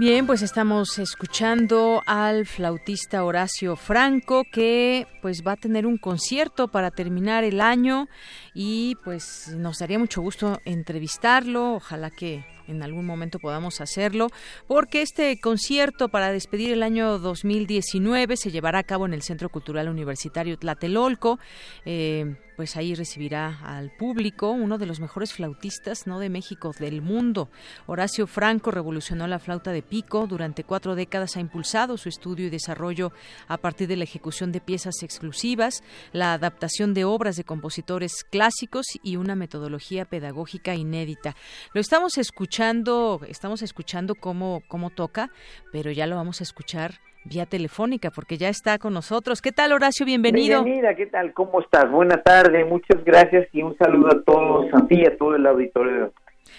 Bien, pues estamos escuchando al flautista Horacio Franco que pues va a tener un concierto para terminar el año y pues nos daría mucho gusto entrevistarlo, ojalá que en algún momento podamos hacerlo, porque este concierto para despedir el año 2019 se llevará a cabo en el Centro Cultural Universitario Tlatelolco. Eh, pues ahí recibirá al público uno de los mejores flautistas no de México del mundo. Horacio Franco revolucionó la flauta de pico. Durante cuatro décadas ha impulsado su estudio y desarrollo a partir de la ejecución de piezas exclusivas la adaptación de obras de compositores clásicos y una metodología pedagógica inédita. Lo estamos escuchando estamos escuchando cómo cómo toca pero ya lo vamos a escuchar vía telefónica porque ya está con nosotros. ¿Qué tal, Horacio? Bienvenido. Bienvenida, ¿qué tal? ¿Cómo estás? Buena tarde, muchas gracias y un saludo a todos, a ti y a todo el auditorio.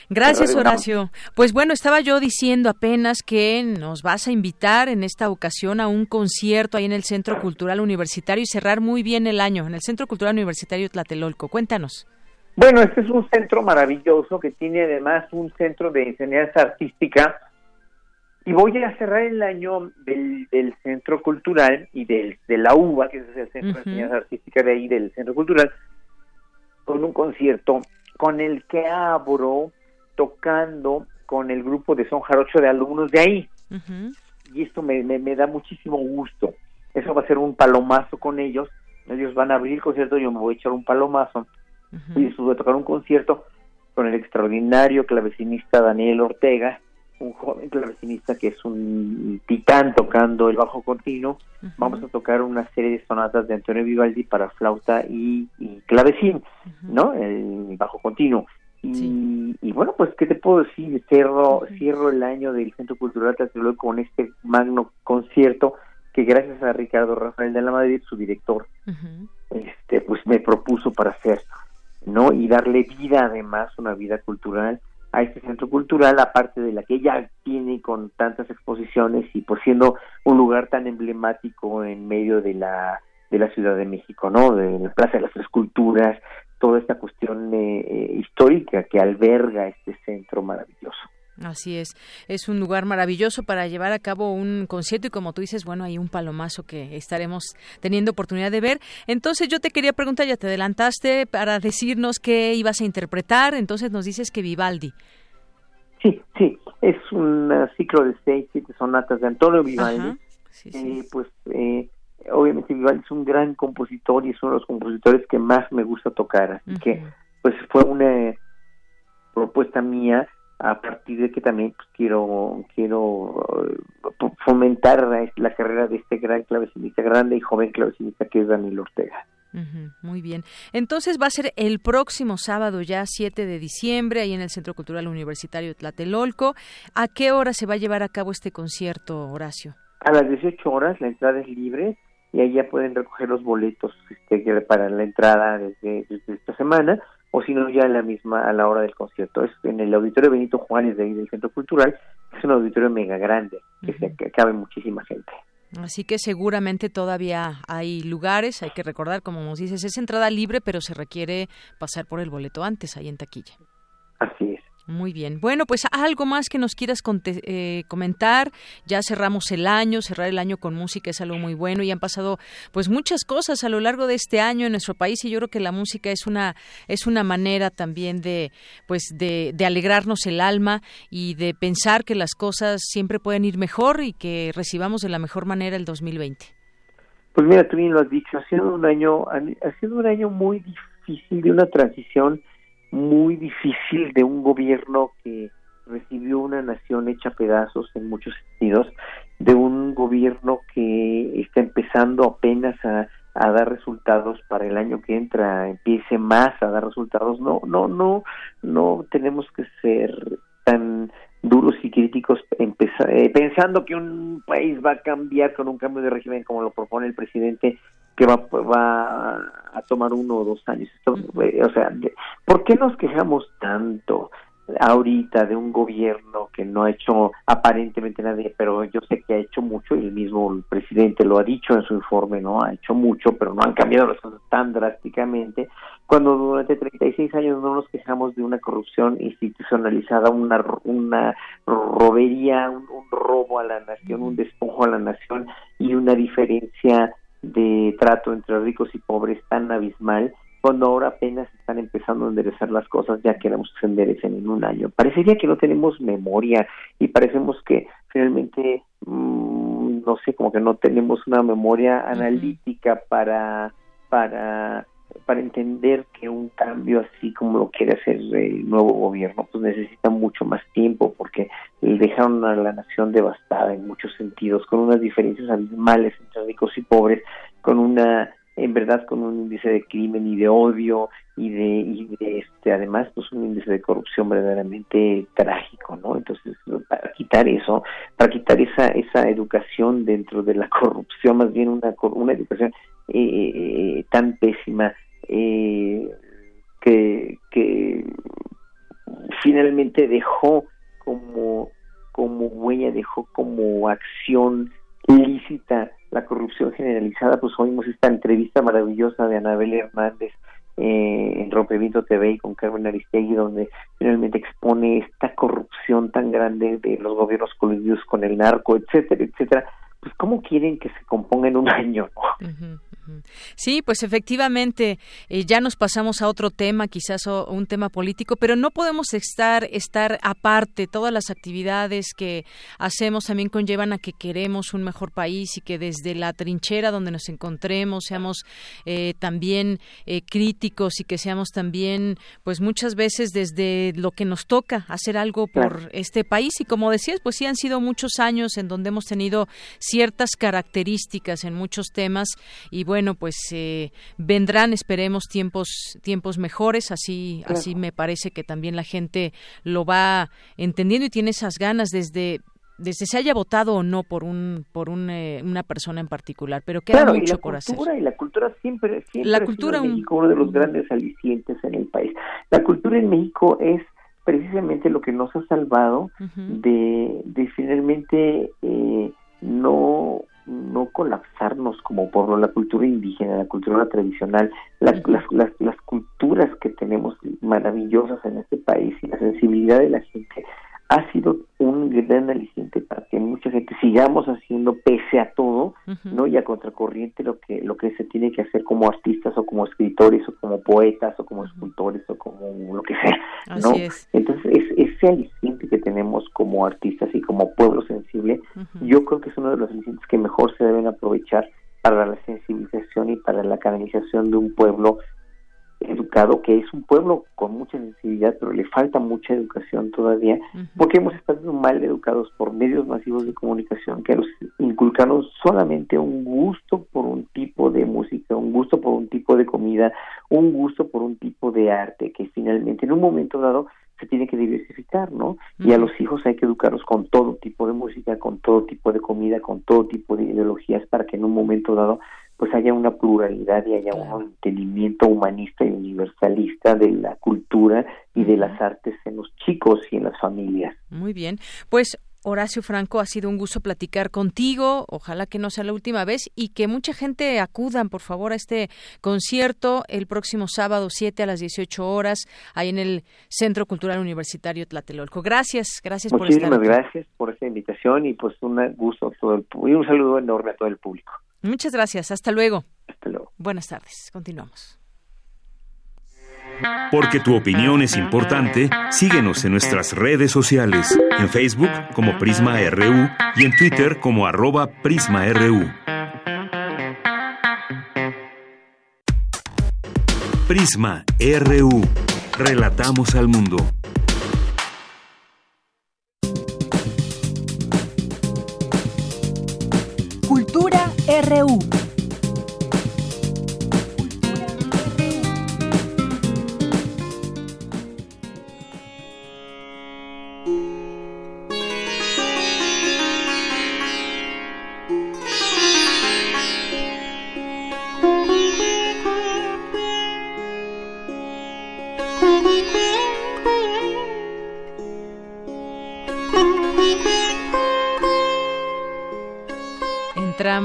Gracias, Horacio. Pues bueno, estaba yo diciendo apenas que nos vas a invitar en esta ocasión a un concierto ahí en el Centro Cultural Universitario y cerrar muy bien el año en el Centro Cultural Universitario Tlatelolco. Cuéntanos. Bueno, este es un centro maravilloso que tiene además un centro de enseñanza artística y voy a cerrar el año del, Centro Cultural y del, de la UBA, que es el Centro de Enseñanza Artística de ahí, del Centro Cultural, con un concierto con el que abro tocando con el grupo de Son Jarocho de alumnos de ahí. Y esto me, me, da muchísimo gusto. eso va a ser un palomazo con ellos, ellos van a abrir el concierto, yo me voy a echar un palomazo, y después voy a tocar un concierto con el extraordinario clavecinista Daniel Ortega, un joven clavecinista que es un titán tocando el bajo continuo. Vamos a tocar una serie de sonatas de Antonio Vivaldi para flauta y, clavecín, ¿no? El bajo continuo. Y, y, bueno, pues, ¿qué te puedo decir? Cierro, cierro el año del Centro Cultural Tlatelolco con este magno concierto que gracias a Ricardo Rafael de la Madrid, su director, este, pues me propuso para hacer, ¿no? Y darle vida además, una vida cultural a este centro cultural, aparte de la que ya tiene con tantas exposiciones y por siendo un lugar tan emblemático en medio de la de la Ciudad de México, ¿no? De la Plaza de las Tres Culturas, toda esta cuestión eh, eh, histórica que alberga este centro maravilloso. Así es, es un lugar maravilloso para llevar a cabo un concierto y como tú dices, bueno, hay un palomazo que estaremos teniendo oportunidad de ver. Entonces yo te quería preguntar, ya te adelantaste para decirnos qué ibas a interpretar, entonces nos dices que Vivaldi. Sí, sí, es un ciclo de seis, siete sonatas de Antonio Vivaldi. Eh, pues eh, obviamente Vivaldi es un gran compositor y es uno de los compositores que más me gusta tocar, así que pues fue una propuesta mía a partir de que también pues, quiero quiero eh, fomentar la, carrera de este gran clavecinista grande y joven clavecinista que es Daniel Ortega. muy bien. Entonces va a ser el próximo sábado, ya 7 de diciembre, ahí en el Centro Cultural Universitario Tlatelolco. ¿A qué hora se va a llevar a cabo este concierto, Horacio? A las 18 horas, la entrada es libre y ahí ya pueden recoger los boletos este, para la entrada desde esta semana o si no ya en la misma a la hora del concierto. Es en el auditorio Benito Juárez de ahí del Centro Cultural, es un auditorio mega grande, que, cabe muchísima gente. Así que seguramente todavía hay lugares, hay que recordar, como nos dices, es entrada libre, pero se requiere pasar por el boleto antes, ahí en taquilla. Así es. Muy bien. Bueno, pues algo más que nos quieras eh, comentar. Ya cerramos el año, cerrar el año con música es algo muy bueno y han pasado pues muchas cosas a lo largo de este año en nuestro país y yo creo que la música es una es una manera también de pues de, alegrarnos el alma y de pensar que las cosas siempre pueden ir mejor y que recibamos de la mejor manera el 2020. Pues mira, tú bien lo has dicho, ha sido un año ha sido un año muy difícil de una transición muy difícil de un gobierno que recibió una nación hecha pedazos en muchos sentidos, de un gobierno que está empezando apenas a, a dar resultados para el año que entra, empiece más a dar resultados. No, no, no, no tenemos que ser tan duros y críticos eh, pensando que un país va a cambiar con un cambio de régimen como lo propone el presidente que va, va a tomar uno o dos años. O sea, ¿por qué nos quejamos tanto ahorita de un gobierno que no ha hecho aparentemente nadie, pero yo sé que ha hecho mucho y el mismo presidente lo ha dicho en su informe, ¿no? Ha hecho mucho, pero no han cambiado las cosas tan drásticamente. Cuando durante 36 años no nos quejamos de una corrupción institucionalizada, una, una robería, un robo a la nación, un despojo a la nación y una diferencia de trato entre ricos y pobres tan abismal cuando ahora apenas están empezando a enderezar las cosas, ya queremos que se enderecen en un año. Parecería que no tenemos memoria y parecemos que finalmente, mm, no sé, como que no tenemos una memoria analítica para, para para entender que un cambio así como lo quiere hacer el nuevo gobierno, pues necesita mucho más tiempo porque dejaron a la nación devastada en muchos sentidos, con unas diferencias abismales entre ricos y pobres, con una en verdad con un índice de crimen y de odio y de, y de este además pues un índice de corrupción verdaderamente trágico no entonces para quitar eso para quitar esa esa educación dentro de la corrupción más bien una una educación eh, tan pésima eh, que, que finalmente dejó como como huella dejó como acción ilícita la corrupción generalizada. Pues oímos esta entrevista maravillosa de Anabel Hernández eh, en Rompimiento TV y con Carmen Aristegui donde finalmente expone esta corrupción tan grande de los gobiernos coludidos con el narco etcétera etcétera. Pues cómo quieren que se componga en un año Sí, pues efectivamente eh, ya nos pasamos a otro tema, quizás un tema político, pero no podemos estar estar aparte. Todas las actividades que hacemos también conllevan a que queremos un mejor país y que desde la trinchera donde nos encontremos seamos eh, también eh, críticos y que seamos también, pues muchas veces desde lo que nos toca hacer algo por este país. Y como decías, pues sí han sido muchos años en donde hemos tenido ciertas características en muchos temas y bueno, pues eh, vendrán, esperemos, tiempos, tiempos mejores, así, así me parece que también la gente lo va entendiendo y tiene esas ganas desde desde se haya votado o no por un por eh, una persona en particular, pero queda mucho por hacer. Y la cultura siempre, siempre la cultura en México uno de los grandes alicientes en el país. La cultura en México es precisamente lo que nos ha salvado de, de finalmente eh, no no colapsarnos como pueblo, la cultura indígena, la cultura tradicional, las, las, las, culturas que tenemos maravillosas en este país y la sensibilidad de la gente ha sido un gran aliciente para que mucha gente sigamos haciendo pese a todo, ¿no? Y a contracorriente lo que lo que se tiene que hacer como artistas o como escritores o como poetas o como escultores o como lo que sea, ¿no? Entonces, es, ese aliciente que tenemos como artistas y como pueblo sensible, yo creo que es uno de los alicientes que mejor se deben aprovechar para la sensibilización y para la canalización de un pueblo educado, que es un pueblo con mucha sensibilidad, pero le falta mucha educación todavía, porque hemos estado mal educados por medios masivos de comunicación que nos inculcaron solamente un gusto por un tipo de música, un gusto por un tipo de comida, un gusto por un tipo de arte, que finalmente en un momento dado se tiene que diversificar, ¿no? Y a los hijos hay que educarlos con todo tipo de música, con todo tipo de comida, con todo tipo de ideologías para que en un momento dado pues haya una pluralidad y haya un entendimiento humanista y universalista de la cultura y de las artes en los chicos y en las familias. Muy bien, pues Horacio Franco, ha sido un gusto platicar contigo. Ojalá que no sea la última vez y que mucha gente acudan, por favor, a este concierto el próximo sábado 7 a las 18 horas, ahí en el Centro Cultural Universitario Tlatelolco. Gracias, gracias por estar aquí. gracias por esta invitación y pues un gusto a todo el, y un saludo enorme a todo el público. Muchas gracias. Hasta luego. Hasta luego. Buenas tardes. Continuamos. Porque tu opinión es importante, síguenos en nuestras redes sociales, en Facebook como Prisma RU y en Twitter como arroba PrismaRU. Prisma RU. Relatamos al mundo. RU.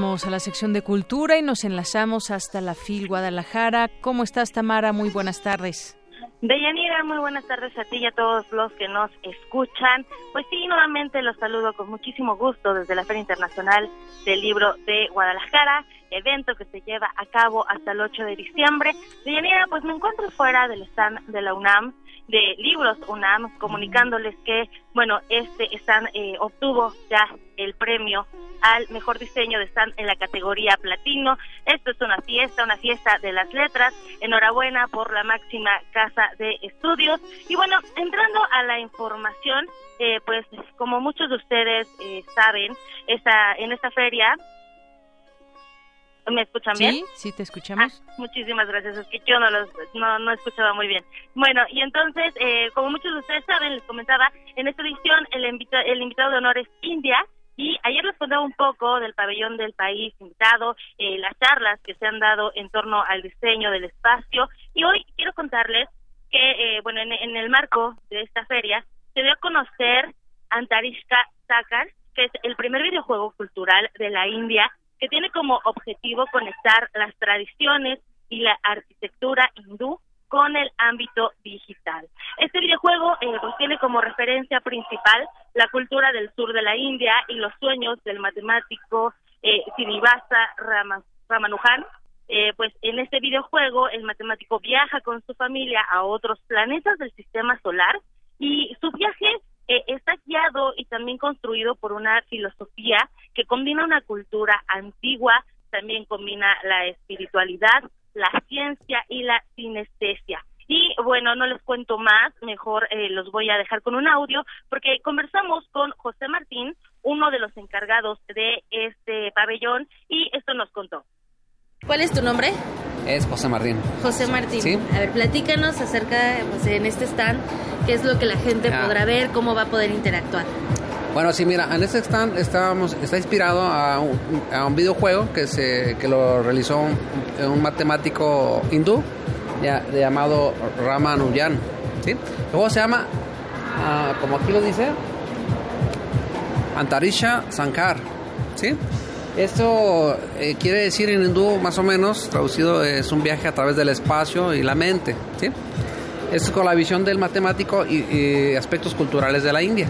A la sección de cultura y nos enlazamos hasta la FIL Guadalajara. ¿Cómo estás, Tamara? Muy buenas tardes. Deyanira, muy buenas tardes a ti y a todos los que nos escuchan. Pues sí, nuevamente los saludo con muchísimo gusto desde la Feria Internacional del Libro de Guadalajara, evento que se lleva a cabo hasta el 8 de diciembre. Deyanira, pues me encuentro fuera del stand de la UNAM de Libros UNAM, comunicándoles que, bueno, este stand eh, obtuvo ya el premio al mejor diseño de stand en la categoría platino. Esto es una fiesta, una fiesta de las letras. Enhorabuena por la máxima casa de estudios. Y bueno, entrando a la información, eh, pues como muchos de ustedes eh, saben, esta, en esta feria ¿Me escuchan bien? Sí, sí, te escuchamos. Ah, muchísimas gracias, es que yo no, los, no, no escuchaba muy bien. Bueno, y entonces, eh, como muchos de ustedes saben, les comentaba, en esta edición el, el invitado de honor es India, y ayer les contaba un poco del pabellón del país invitado, eh, las charlas que se han dado en torno al diseño del espacio, y hoy quiero contarles que, eh, bueno, en, en, el marco de esta feria, se dio a conocer Antarishka Sakar, que es el primer videojuego cultural de la India que tiene como objetivo conectar las tradiciones y la arquitectura hindú con el ámbito digital. Este videojuego eh, pues tiene como referencia principal la cultura del sur de la India y los sueños del matemático eh, Srinivasa Ramanujan, eh, pues en este videojuego el matemático viaja con su familia a otros planetas del sistema solar y su viaje eh, está guiado y también construido por una filosofía que combina una cultura antigua, también combina la espiritualidad, la ciencia y la sinestesia. Y bueno, no les cuento más, mejor eh, los voy a dejar con un audio, porque conversamos con José Martín, uno de los encargados de este pabellón, y esto nos contó. ¿Cuál es tu nombre? Es José Martín. José Martín. Sí. A ver, platícanos acerca, pues en este stand, qué es lo que la gente Ah. podrá ver, cómo va a poder interactuar. Bueno, sí, mira, en este stand estábamos, está inspirado a un, a un videojuego que se que lo realizó un, un matemático hindú ya- llamado Ramanujan. ¿sí? El juego se llama, ah, como aquí lo dice, Antarisha Sankar. ¿sí? Esto eh, quiere decir en hindú, más o menos, traducido, es un viaje a través del espacio y la mente. ¿sí? Esto es con la visión del matemático y, y aspectos culturales de la India.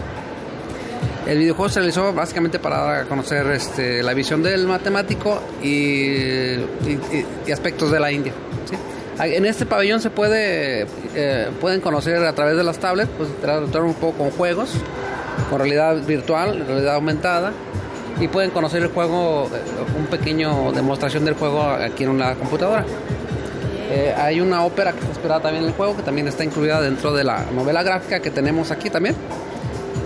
El videojuego se realizó básicamente para dar a conocer este, la visión del matemático y- y- y aspectos de la India. ¿sí? En este pabellón se puede eh, pueden conocer a través de las tablets, pues tratar un poco con juegos, con realidad virtual, realidad aumentada, y pueden conocer el juego, eh, un pequeño demostración del juego aquí en una computadora. Eh, hay una ópera que está inspirada también en el juego, que también está incluida dentro de la novela gráfica que tenemos aquí también.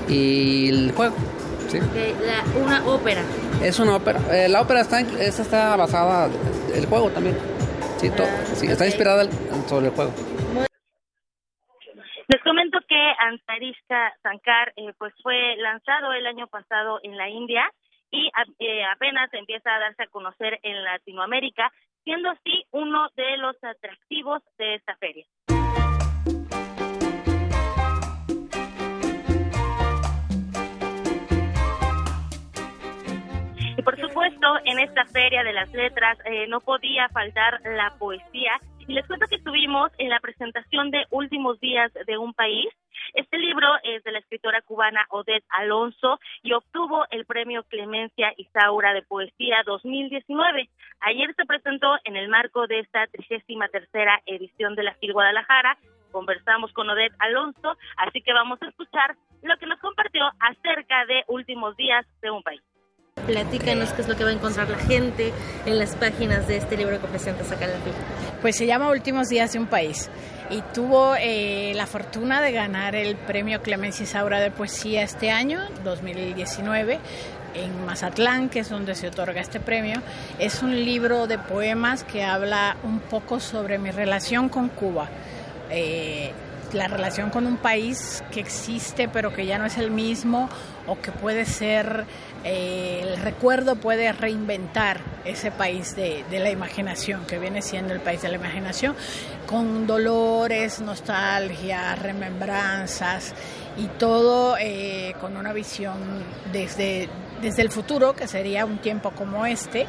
Y el juego, ¿sí? Ok, la- una ópera. Es una ópera. Eh, la ópera está, esta está basada, el juego también. Sí, to- sí, está inspirada sobre el juego. Les comento que Antarishka Sankar eh, pues fue lanzado el año pasado en la India y eh, apenas empieza a darse a conocer en Latinoamérica, siendo así uno de los atractivos de esta feria. Y por supuesto, en esta feria de las letras eh, no podía faltar la poesía. Y les cuento que estuvimos en la presentación de Últimos Días de un País. Este libro es de la escritora cubana Odette Alonso y obtuvo el premio Clemencia Isaura de Poesía 2019. Ayer se presentó en el marco de esta 33 edición de la FIL Guadalajara. Conversamos con Odette Alonso, así que vamos a escuchar lo que nos compartió acerca de Últimos Días de un País. Platícanos qué es lo que va a encontrar la gente en las páginas de este libro que presentas acá en la. Pues se llama Últimos Días de un País y tuvo eh, la fortuna de ganar el premio Clemencia Isaura de Poesía este año, 2019, en Mazatlán, que es donde se otorga este premio. Es un libro de poemas que habla un poco sobre mi relación con Cuba. Eh, la relación con un país que existe pero que ya no es el mismo o que puede ser, eh, el recuerdo puede reinventar ese país de, de la imaginación, que viene siendo el país de la imaginación, con dolores, nostalgia, remembranzas y todo eh, con una visión desde, desde el futuro, que sería un tiempo como este, eh,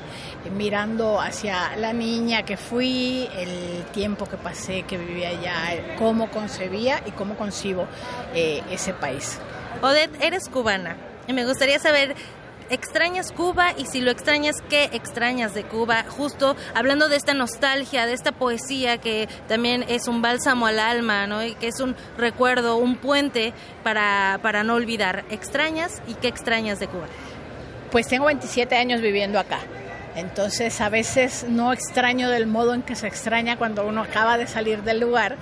mirando hacia la niña que fui, el tiempo que pasé, que vivía allá, cómo concebía y cómo concibo eh, ese país. Odette, eres cubana y me gustaría saber, ¿extrañas Cuba? Y si lo extrañas, ¿qué extrañas de Cuba? Justo hablando de esta nostalgia, de esta poesía que también es un bálsamo al alma, ¿no? Y que es un recuerdo, un puente para, para no olvidar. ¿Extrañas y qué extrañas de Cuba? Pues tengo 27 años viviendo acá. Entonces a veces no extraño del modo en que se extraña cuando uno acaba de salir del lugar,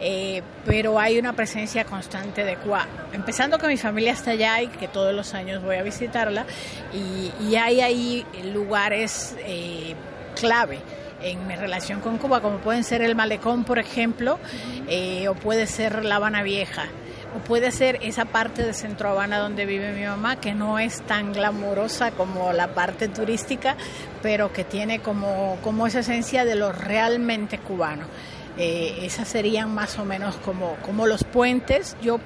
eh, pero hay una presencia constante de Cuba. Empezando que mi familia está allá y que todos los años voy a visitarla y, y hay ahí lugares eh, clave en mi relación con Cuba, como pueden ser el Malecón, por ejemplo, eh, o puede ser La Habana Vieja o puede ser esa parte de Centro Habana donde vive mi mamá, que no es tan glamurosa como la parte turística, pero que tiene como, como esa esencia de lo realmente cubano. Eh, esas serían más o menos como, como los puentes. Yo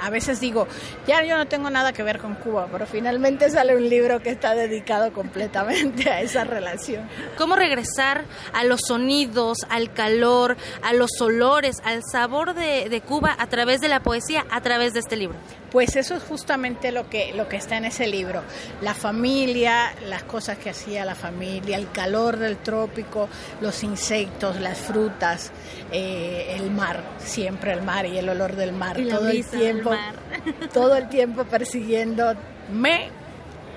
a veces digo, ya yo no tengo nada que ver con Cuba, pero finalmente sale un libro que está dedicado completamente a esa relación. ¿Cómo regresar a los sonidos, al calor, a los olores, al sabor de, de Cuba a través de la poesía, a través de este libro? Pues eso es justamente lo que, lo que está en ese libro. La familia, las cosas que hacía la familia, el calor del trópico, los insectos, las frutas, eh, el mar, siempre el mar y el olor del mar. todo el tiempo, todo el tiempo persiguiéndome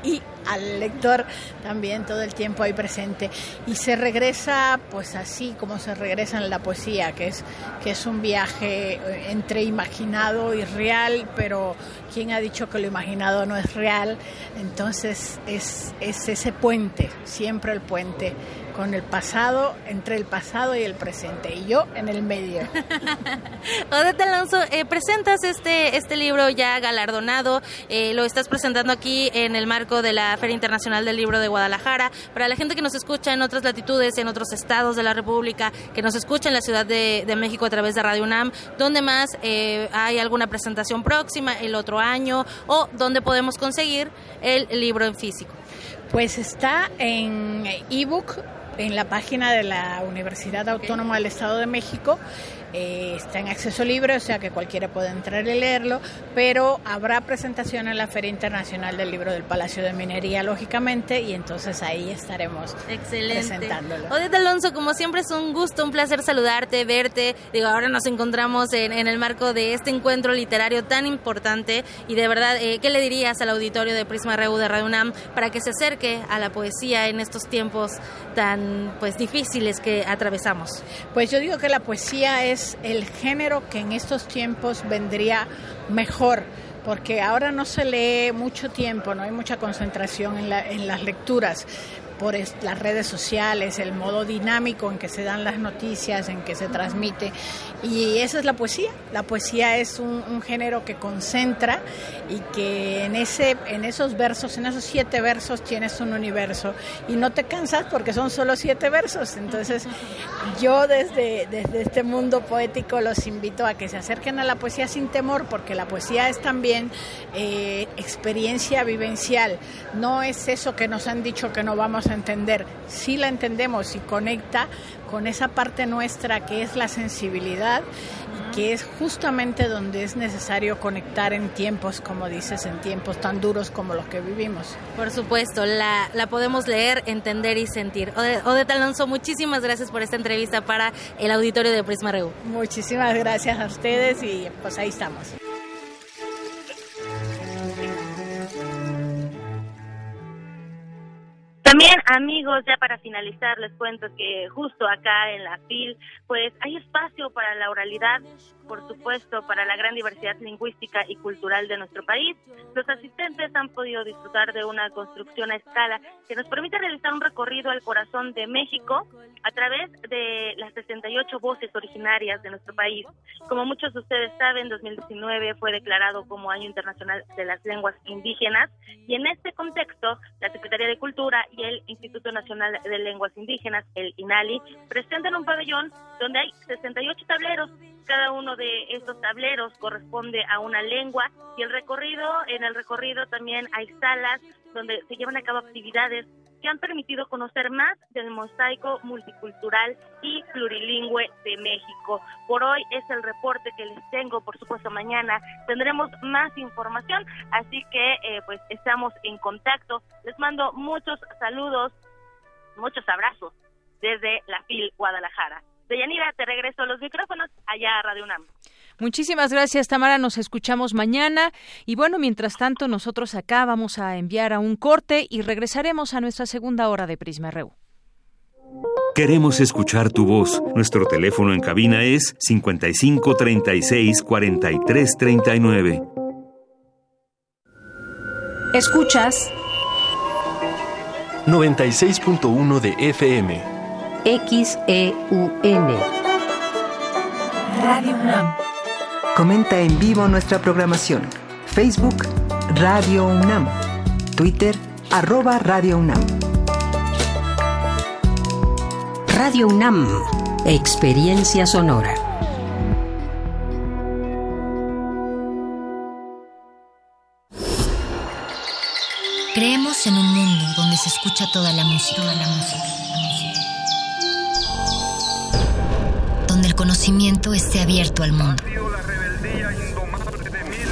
y al lector también todo el tiempo ahí presente y se regresa pues así como se regresa en la poesía que es que es un viaje eh, entre imaginado y real pero quién ha dicho que lo imaginado no es real entonces es, es ese puente siempre el puente con el pasado, entre el pasado y el presente, y yo en el medio. Odette Alonso, eh, presentas este, este libro ya galardonado, eh, lo estás presentando aquí en el marco de la Feria Internacional del Libro de Guadalajara. Para la gente que nos escucha en otras latitudes, en otros estados de la República, que nos escucha en la Ciudad de, México a través de Radio UNAM, ¿dónde más eh, hay alguna presentación próxima el otro año o dónde podemos conseguir el libro en físico? Pues está en ebook en la página de la Universidad Autónoma del Estado de México eh, está en acceso libre, o sea que cualquiera puede entrar y leerlo, pero habrá presentación en la Feria Internacional del Libro del Palacio de Minería, lógicamente, y entonces ahí estaremos Excelente. presentándolo. Odette Alonso, como siempre es un gusto, un placer saludarte, verte. Digo, ahora nos encontramos en, el marco de este encuentro literario tan importante y de verdad, eh, ¿qué le dirías al auditorio de Prisma Reu de Radio UNAM para que se acerque a la poesía en estos tiempos tan pues difíciles que atravesamos? Pues yo digo que la poesía es el género que en estos tiempos vendría mejor porque ahora no se lee mucho tiempo, no hay mucha concentración en, en las lecturas por las redes sociales, el modo dinámico en que se dan las noticias, en que se transmite. Y esa es la poesía. La poesía es un, género que concentra y que en, ese, en esos versos, en esos siete versos tienes un universo y no te cansas porque son solo siete versos. Entonces yo desde, desde este mundo poético los invito a que se acerquen a la poesía sin temor porque la poesía es también eh, experiencia vivencial. No es eso que nos han dicho que no vamos a entender. Si la entendemos y conecta con esa parte nuestra que es la sensibilidad y que es justamente donde es necesario conectar en tiempos, como dices, en tiempos tan duros como los que vivimos. Por supuesto, la, la podemos leer, entender y sentir. Odette Alonso, muchísimas gracias por esta entrevista para el auditorio de Prisma Reu. Muchísimas gracias a ustedes y pues ahí estamos. También, amigos, ya para finalizar, les cuento que justo acá en la FIL, pues hay espacio para la oralidad, por supuesto, para la gran diversidad lingüística y cultural de nuestro país. Los asistentes han podido disfrutar de una construcción a escala que nos permite realizar un recorrido al corazón de México a través de las 68 voces originarias de nuestro país. Como muchos de ustedes saben, 2019 fue declarado como Año Internacional de las Lenguas Indígenas y en este contexto, la Secretaría de Cultura y el Instituto Nacional de Lenguas Indígenas, el INALI, presentan un pabellón donde hay 68 tableros. Cada uno de estos tableros corresponde a una lengua y el recorrido, en el recorrido también hay salas donde se llevan a cabo actividades que han permitido conocer más del mosaico multicultural y plurilingüe de México. Por hoy es el reporte que les tengo, por supuesto mañana tendremos más información, así que eh, pues estamos en contacto. Les mando muchos saludos, muchos abrazos desde la FIL Guadalajara. Deyanira, te regreso los micrófonos allá a Radio UNAM. Muchísimas gracias, Tamara. Nos escuchamos mañana. Y bueno, mientras tanto, nosotros acá vamos a enviar a un corte y regresaremos a nuestra segunda hora de Prisma RU. Queremos escuchar tu voz. Nuestro teléfono en cabina es 55 36 43 39. Escuchas 96.1 de FM. XEUN. Radio UNAM. Comenta en vivo nuestra programación. Facebook Radio UNAM. Twitter arroba Radio UNAM. Radio UNAM. Experiencia Sonora. Creemos en un mundo donde se escucha toda la música, toda la música, donde el conocimiento esté abierto al mundo,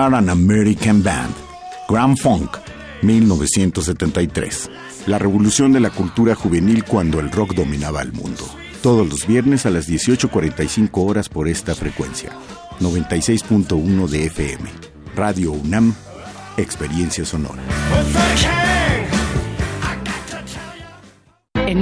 An American Band. Grand Funk, 1973. La revolución de la cultura juvenil cuando el rock dominaba el mundo. Todos los viernes a las 18.45 horas por esta frecuencia. 96.1 de FM. Radio UNAM. Experiencia sonora.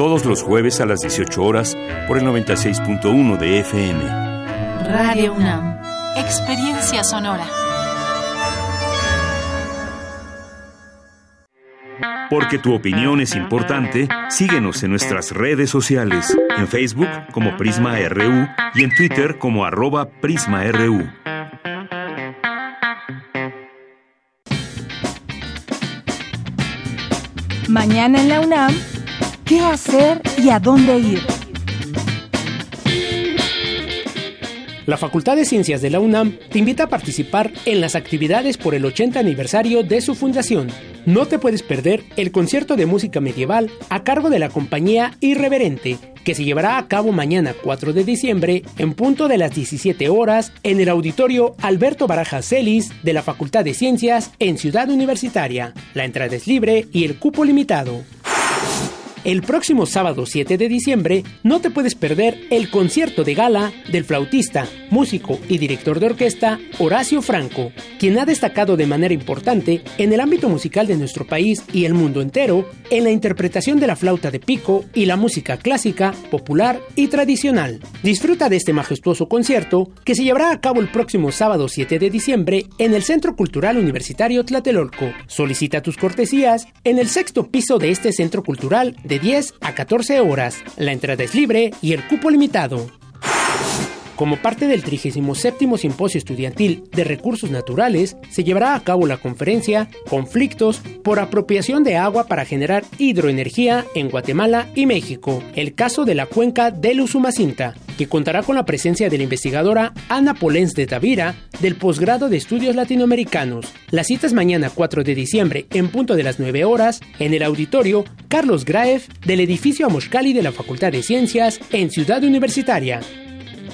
Todos los jueves a las 18 horas por el 96.1 de FM. Radio UNAM. Experiencia sonora. Porque tu opinión es importante, síguenos en nuestras redes sociales, en Facebook como Prisma RU y en Twitter como arroba PrismaRU. Mañana en la UNAM, ¿qué hacer y a dónde ir? La Facultad de Ciencias de la UNAM te invita a participar en las actividades por el 80 aniversario de su fundación. No te puedes perder el concierto de música medieval a cargo de la compañía Irreverente, que se llevará a cabo mañana 4 de diciembre en punto de las 17 horas en el auditorio Alberto Barajas Celis de la Facultad de Ciencias en Ciudad Universitaria. La entrada es libre y el cupo limitado. El próximo sábado 7 de diciembre no te puedes perder el concierto de gala del flautista, músico y director de orquesta Horacio Franco, quien ha destacado de manera importante en el ámbito musical de nuestro país y el mundo entero en la interpretación de la flauta de pico y la música clásica, popular y tradicional. Disfruta de este majestuoso concierto que se llevará a cabo el próximo sábado 7 de diciembre en el Centro Cultural Universitario Tlatelolco. Solicita tus cortesías en el sexto piso de este centro cultural de 10 a 14 horas. La entrada es libre y el cupo limitado. Como parte del 37 Simposio Estudiantil de Recursos Naturales, se llevará a cabo la conferencia Conflictos por apropiación de agua para generar hidroenergía en Guatemala y México, el caso de la cuenca del Usumacinta. que contará con la presencia de la investigadora Ana Polens de Tavira del posgrado de estudios latinoamericanos. La cita es mañana 4 de diciembre en punto de las 9 horas en el auditorio Carlos Graef del edificio Amoshkali de la Facultad de Ciencias en Ciudad Universitaria.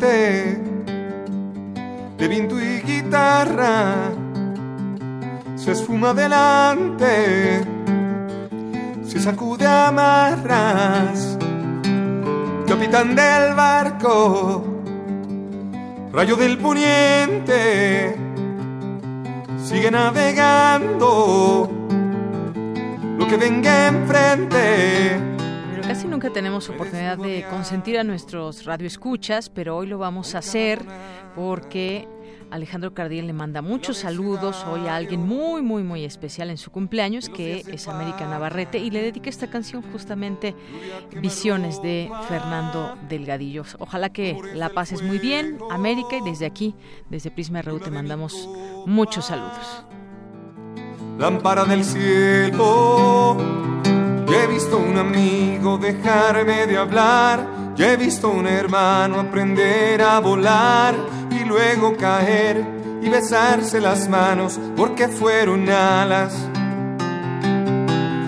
De viento y guitarra se esfuma delante, se sacude amarras, capitán del barco, rayo del poniente, sigue navegando lo que venga enfrente Tenemos oportunidad de consentir a nuestros radioescuchas, pero hoy lo vamos a hacer porque Alejandro Cardiel le manda muchos saludos hoy a alguien muy, muy, muy especial en su cumpleaños, que es América Navarrete, y le dedica esta canción justamente Visiones de Fernando Delgadillo. Ojalá que la pases muy bien, América, y desde aquí, desde Prisma RU, te mandamos muchos saludos. Lámpara del cielo he visto un amigo dejarme de hablar, he visto un hermano aprender a volar y luego caer y besarse las manos porque fueron alas.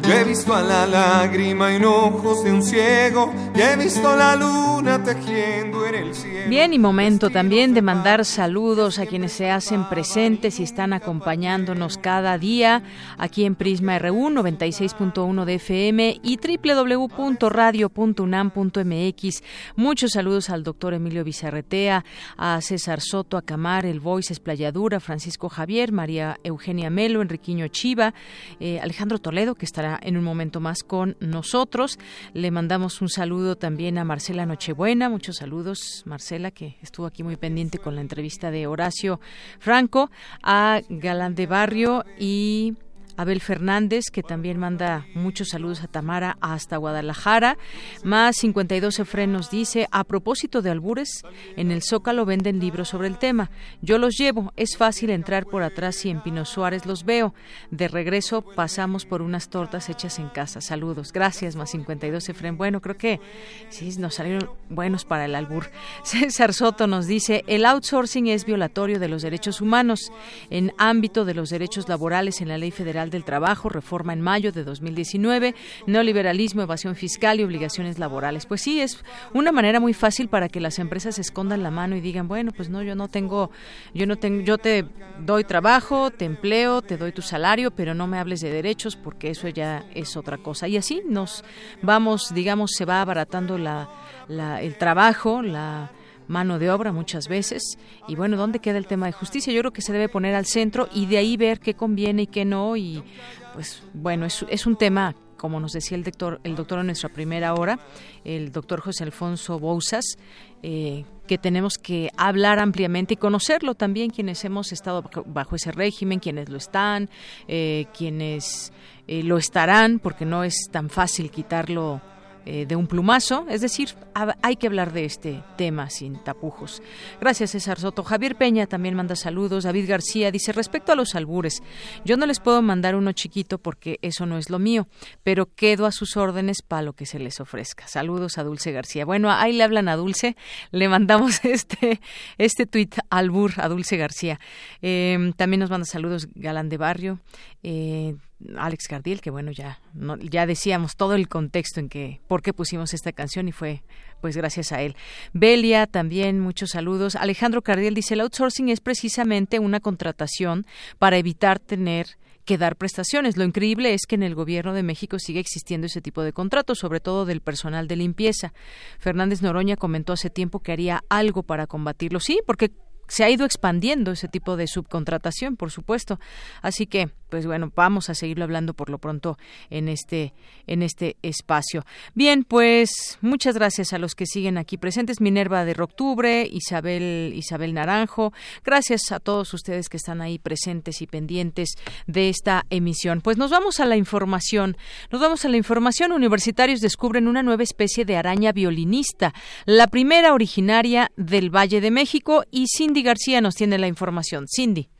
Yo he visto a la lágrima en ojos de un ciego, ya he visto la luna tejiendo en el cielo. Bien, y momento también de mandar saludos a quienes se hacen presentes y están acompañándonos cada día aquí en Prisma RU 96.1 de FM y www.radio.unam.mx. Muchos saludos al doctor Emilio Bizarretea, a César Soto, a Camar, el Voice Esplayadura, Francisco Javier, María Eugenia Melo, Enriquiño Chiva, eh, Alejandro Toledo, que estará en un momento más con nosotros. Le mandamos un saludo también a Marcela Nochebuena. Muchos saludos, Marcela, que estuvo aquí muy pendiente con la entrevista de Horacio Franco, a Galán de Barrio y Abel Fernández, que también manda muchos saludos a Tamara hasta Guadalajara. Más 52 frenos dice, a propósito de albures, en el Zócalo venden libros sobre el tema. Yo los llevo, es fácil entrar por atrás y en Pino Suárez los veo. De regreso pasamos por unas tortas hechas en casa. Saludos. Gracias, más 52 Efren. Bueno, creo que sí, nos salieron buenos para el albur. César Soto nos dice, el outsourcing es violatorio de los derechos humanos en ámbito de los derechos laborales en la ley federal del Trabajo, reforma en mayo de 2019, neoliberalismo, evasión fiscal y obligaciones laborales. Pues sí, es una manera muy fácil para que las empresas escondan la mano y digan, bueno, pues no, yo no tengo, yo no tengo, yo te doy trabajo, te empleo, te doy tu salario, pero no me hables de derechos porque eso ya es otra cosa. Y así nos vamos, digamos, se va abaratando la, el trabajo, la mano de obra muchas veces. Y bueno, ¿dónde queda el tema de justicia? Yo creo que se debe poner al centro y de ahí ver qué conviene y qué no. Y pues bueno, es, es un tema como nos decía el doctor, el doctor en nuestra primera hora, el doctor José Alfonso Bouzas, eh, que tenemos que hablar ampliamente y conocerlo también quienes hemos estado bajo ese régimen, quienes lo están, eh, quienes eh, lo estarán, porque no es tan fácil quitarlo eh, de un plumazo, es decir, hay que hablar de este tema sin tapujos. Gracias, César Soto. Javier Peña también manda saludos. David García dice, respecto a los albures, yo no les puedo mandar uno chiquito porque eso no es lo mío, pero quedo a sus órdenes para lo que se les ofrezca. Saludos a Dulce García. Bueno, ahí le hablan a Dulce, le mandamos este, este tuit albur a Dulce García. Eh, también nos manda saludos Galán de Barrio. Eh, Alex Cardiel, que bueno, ya, ya decíamos todo el contexto en que, por qué pusimos esta canción y fue pues gracias a él. Belia, también muchos saludos. Alejandro Cardiel dice, el outsourcing es precisamente una contratación para evitar tener que dar prestaciones. Lo increíble es que en el gobierno de México sigue existiendo ese tipo de contratos, sobre todo del personal de limpieza. Fernández Noroña comentó hace tiempo que haría algo para combatirlo. Sí, porque se ha ido expandiendo ese tipo de subcontratación, por supuesto. Así que pues bueno, vamos a seguirlo hablando por lo pronto en este en este espacio. Bien, pues muchas gracias a los que siguen aquí presentes, Minerva de Octubre, Isabel Isabel Naranjo. Gracias a todos ustedes que están ahí presentes y pendientes de esta emisión. Pues nos vamos a la información. Nos vamos a la información. Universitarios descubren una nueva especie de araña violinista, la primera originaria del Valle de México y Cindy García nos tiene la información. Cindy.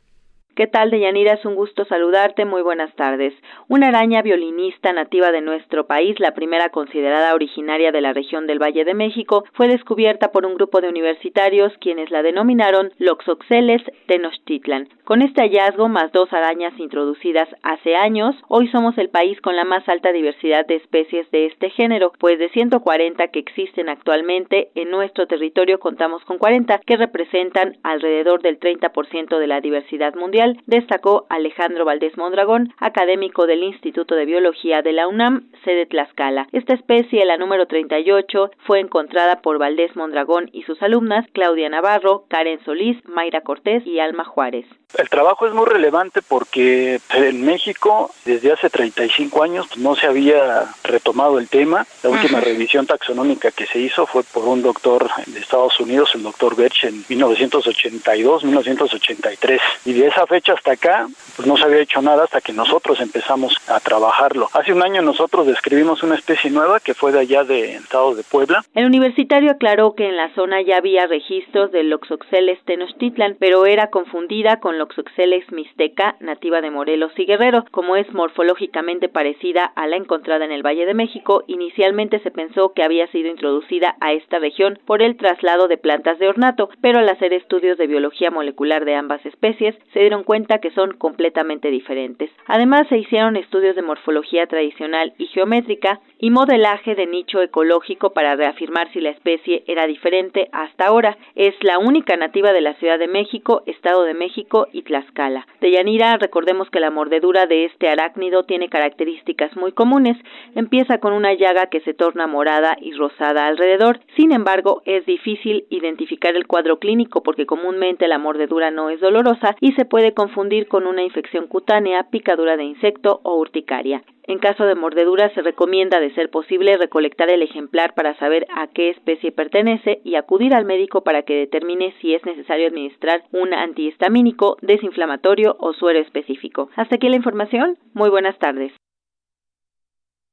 ¿Qué tal, Deyanira? Es un gusto saludarte. Muy buenas tardes. Una araña violinista nativa de nuestro país, la primera considerada originaria de la región del Valle de México, fue descubierta por un grupo de universitarios quienes la denominaron Loxoxeles tenochtitlan. Con este hallazgo, más dos arañas introducidas hace años, hoy somos el país con la más alta diversidad de especies de este género, pues de 140 que existen actualmente, en nuestro territorio contamos con 40 que representan alrededor del 30% de la diversidad mundial destacó Alejandro Valdés Mondragón, académico del Instituto de Biología de la UNAM, sede Tlaxcala. Esta especie, la número 38, fue encontrada por Valdés Mondragón y sus alumnas Claudia Navarro, Karen Solís, Mayra Cortés y Alma Juárez. El trabajo es muy relevante porque en México desde hace 35 años no se había retomado el tema. La última revisión taxonómica que se hizo fue por un doctor de Estados Unidos, el doctor Birch, en 1982-1983. Y de esa fecha hasta acá, pues no se había hecho nada hasta que nosotros empezamos a trabajarlo. Hace un año nosotros describimos una especie nueva que fue de allá de Estado de Puebla. El universitario aclaró que en la zona ya había registros del Loxoxeles tenochtitlan, pero era confundida con Loxoxeles mixteca, nativa de Morelos y Guerrero. Como es morfológicamente parecida a la encontrada en el Valle de México, inicialmente se pensó que había sido introducida a esta región por el traslado de plantas de ornato, pero al hacer estudios de biología molecular de ambas especies, se dieron cuenta que son completamente diferentes. Además, se hicieron estudios de morfología tradicional y geométrica y modelaje de nicho ecológico para reafirmar si la especie era diferente hasta ahora. Es la única nativa de la Ciudad de México, Estado de México y Tlaxcala. De Yanira, recordemos que la mordedura de este arácnido tiene características muy comunes. Empieza con una llaga que se torna morada y rosada alrededor. Sin embargo, es difícil identificar el cuadro clínico porque comúnmente la mordedura no es dolorosa y se puede confundir con una infección cutánea, picadura de insecto o urticaria. En caso de mordedura se recomienda, de ser posible, recolectar el ejemplar para saber a qué especie pertenece y acudir al médico para que determine si es necesario administrar un antihistamínico, desinflamatorio o suero específico. Hasta aquí la información. Muy buenas tardes.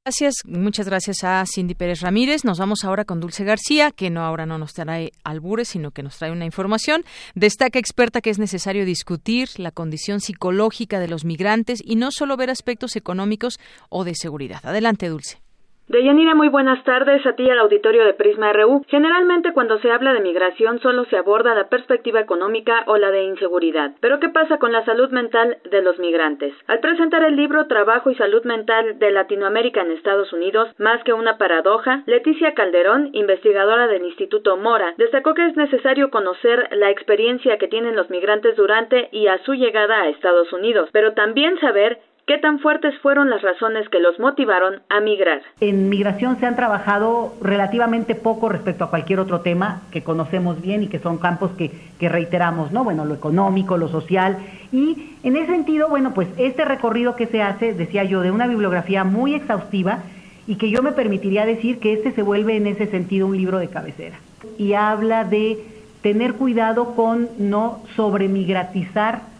Gracias, muchas gracias a Cindy Pérez Ramírez. Nos vamos ahora con Dulce García, que no ahora no nos trae albures, sino que nos trae una información. Destaca experta que es necesario discutir la condición psicológica de los migrantes y no solo ver aspectos económicos o de seguridad. Adelante, Dulce. Deyanira, muy buenas tardes a ti al auditorio de Prisma RU. Generalmente cuando se habla de migración solo se aborda la perspectiva económica o la de inseguridad. Pero ¿qué pasa con la salud mental de los migrantes? Al presentar el libro Trabajo y Salud Mental de Latinoamérica en Estados Unidos, más que una paradoja, Leticia Calderón, investigadora del Instituto Mora, destacó que es necesario conocer la experiencia que tienen los migrantes durante y a su llegada a Estados Unidos, pero también saber ¿Qué tan fuertes fueron las razones que los motivaron a migrar? En migración se han trabajado relativamente poco respecto a cualquier otro tema que conocemos bien y que son campos que, reiteramos, ¿no? Bueno, lo económico, lo social. Y en ese sentido, bueno, pues este recorrido que se hace, decía yo, de una bibliografía muy exhaustiva y que yo me permitiría decir que este se vuelve en ese sentido un libro de cabecera. Y habla de tener cuidado con no sobremigratizar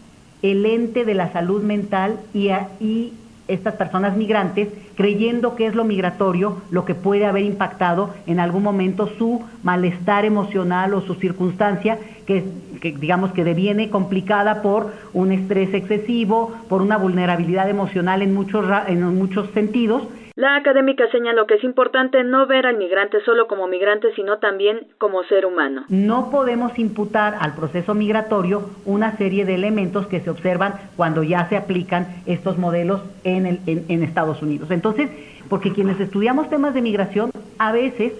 el ente de la salud mental y, y estas personas migrantes creyendo que es lo migratorio lo que puede haber impactado en algún momento su malestar emocional o su circunstancia que, que, digamos que deviene complicada por un estrés excesivo, por una vulnerabilidad emocional en muchos, en muchos sentidos la académica señaló que es importante no ver al migrante solo como migrante, sino también como ser humano. No podemos imputar al proceso migratorio una serie de elementos que se observan cuando ya se aplican estos modelos en, el, en, Estados Unidos. Entonces, porque quienes estudiamos temas de migración, a veces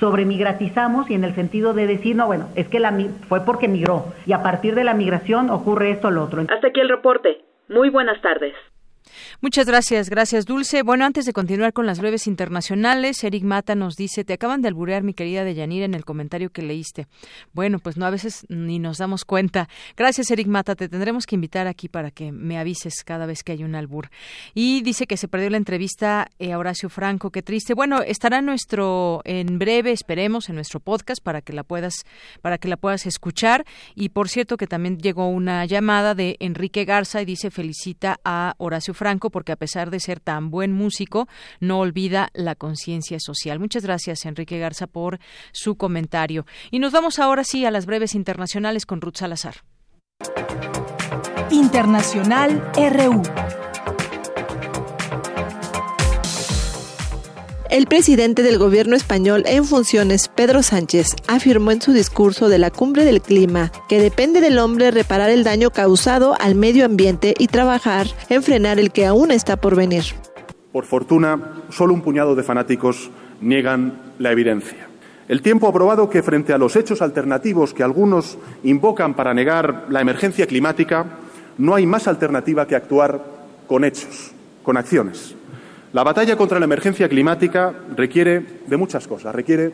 sobremigratizamos y en el sentido de decir, no, bueno, es que la, fue porque migró y a partir de la migración ocurre esto o lo otro. Hasta aquí el reporte. Muy buenas tardes. Muchas gracias, gracias Dulce. Bueno, antes de continuar con las breves internacionales, Eric Mata nos dice, te acaban de alburear mi querida Deyanira en el comentario que leíste. Bueno, pues no, a veces ni nos damos cuenta. Gracias Eric Mata, te tendremos que invitar aquí para que me avises cada vez que hay un albur. Y dice que se perdió la entrevista eh, a Horacio Franco, qué triste. Bueno, estará nuestro, en breve, esperemos, en nuestro podcast para que la puedas, para que la puedas escuchar. Y por cierto que también llegó una llamada de Enrique Garza y dice felicita a Horacio Franco porque a pesar de ser tan buen músico, no olvida la conciencia social. Muchas gracias, Enrique Garza, por su comentario. Y nos vamos ahora sí a las breves internacionales con Ruth Salazar. Internacional RU. El presidente del gobierno español en funciones, Pedro Sánchez, afirmó en su discurso de la cumbre del clima que depende del hombre reparar el daño causado al medio ambiente y trabajar en frenar el que aún está por venir. Por fortuna, solo un puñado de fanáticos niegan la evidencia. El tiempo ha probado que frente a los hechos alternativos que algunos invocan para negar la emergencia climática, no hay más alternativa que actuar con hechos, con acciones. La batalla contra la emergencia climática requiere de muchas cosas. Requiere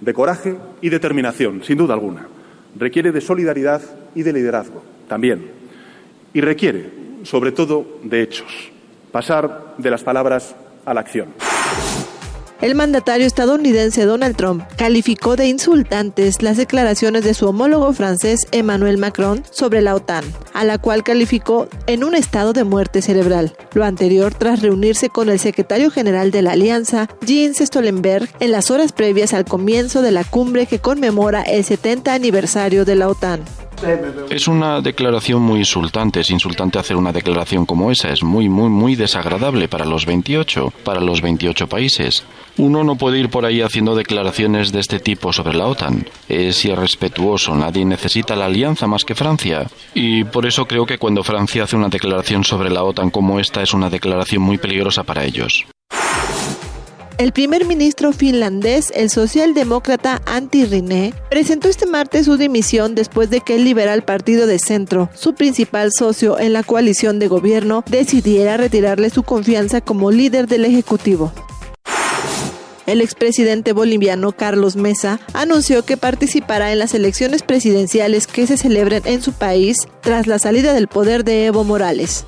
de coraje y determinación, sin duda alguna. Requiere de solidaridad y de liderazgo, también. Y requiere, sobre todo, de hechos. Pasar de las palabras a la acción. El mandatario estadounidense Donald Trump calificó de insultantes las declaraciones de su homólogo francés Emmanuel Macron sobre la OTAN, a la cual calificó en un estado de muerte cerebral. Lo anterior tras reunirse con el secretario general de la alianza, Jens Stoltenberg, en las horas previas al comienzo de la cumbre que conmemora el 70 aniversario de la OTAN. Es una declaración muy insultante, es insultante hacer una declaración como esa, es muy, muy, muy desagradable para los 28, para los 28 países. Uno no puede ir por ahí haciendo declaraciones de este tipo sobre la OTAN. Es irrespetuoso, nadie necesita la alianza más que Francia. Y por eso creo que cuando Francia hace una declaración sobre la OTAN como esta es una declaración muy peligrosa para ellos. El primer ministro finlandés, el socialdemócrata Antti Rinne, presentó este martes su dimisión después de que el liberal Partido de Centro, su principal socio en la coalición de gobierno, decidiera retirarle su confianza como líder del Ejecutivo. El expresidente boliviano Carlos Mesa anunció que participará en las elecciones presidenciales que se celebren en su país tras la salida del poder de Evo Morales.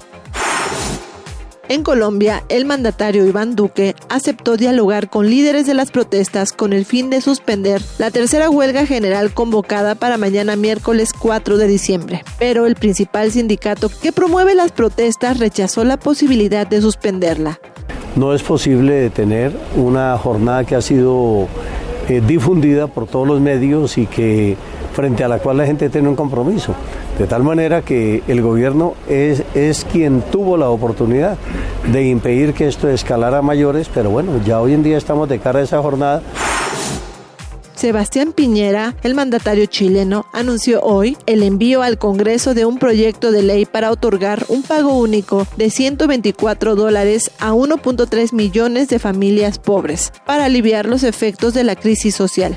En Colombia, el mandatario Iván Duque aceptó dialogar con líderes de las protestas con el fin de suspender la tercera huelga general convocada para mañana miércoles 4 de diciembre. Pero el principal sindicato que promueve las protestas rechazó la posibilidad de suspenderla. No es posible detener una jornada que ha sido eh, difundida por todos los medios y que frente a la cual la gente tiene un compromiso. De tal manera que el gobierno es, es quien tuvo la oportunidad de impedir que esto escalara a mayores, pero bueno, ya hoy en día estamos de cara a esa jornada. Sebastián Piñera, el mandatario chileno, anunció hoy el envío al Congreso de un proyecto de ley para otorgar un pago único de 124 dólares a 1.3 millones de familias pobres para aliviar los efectos de la crisis social.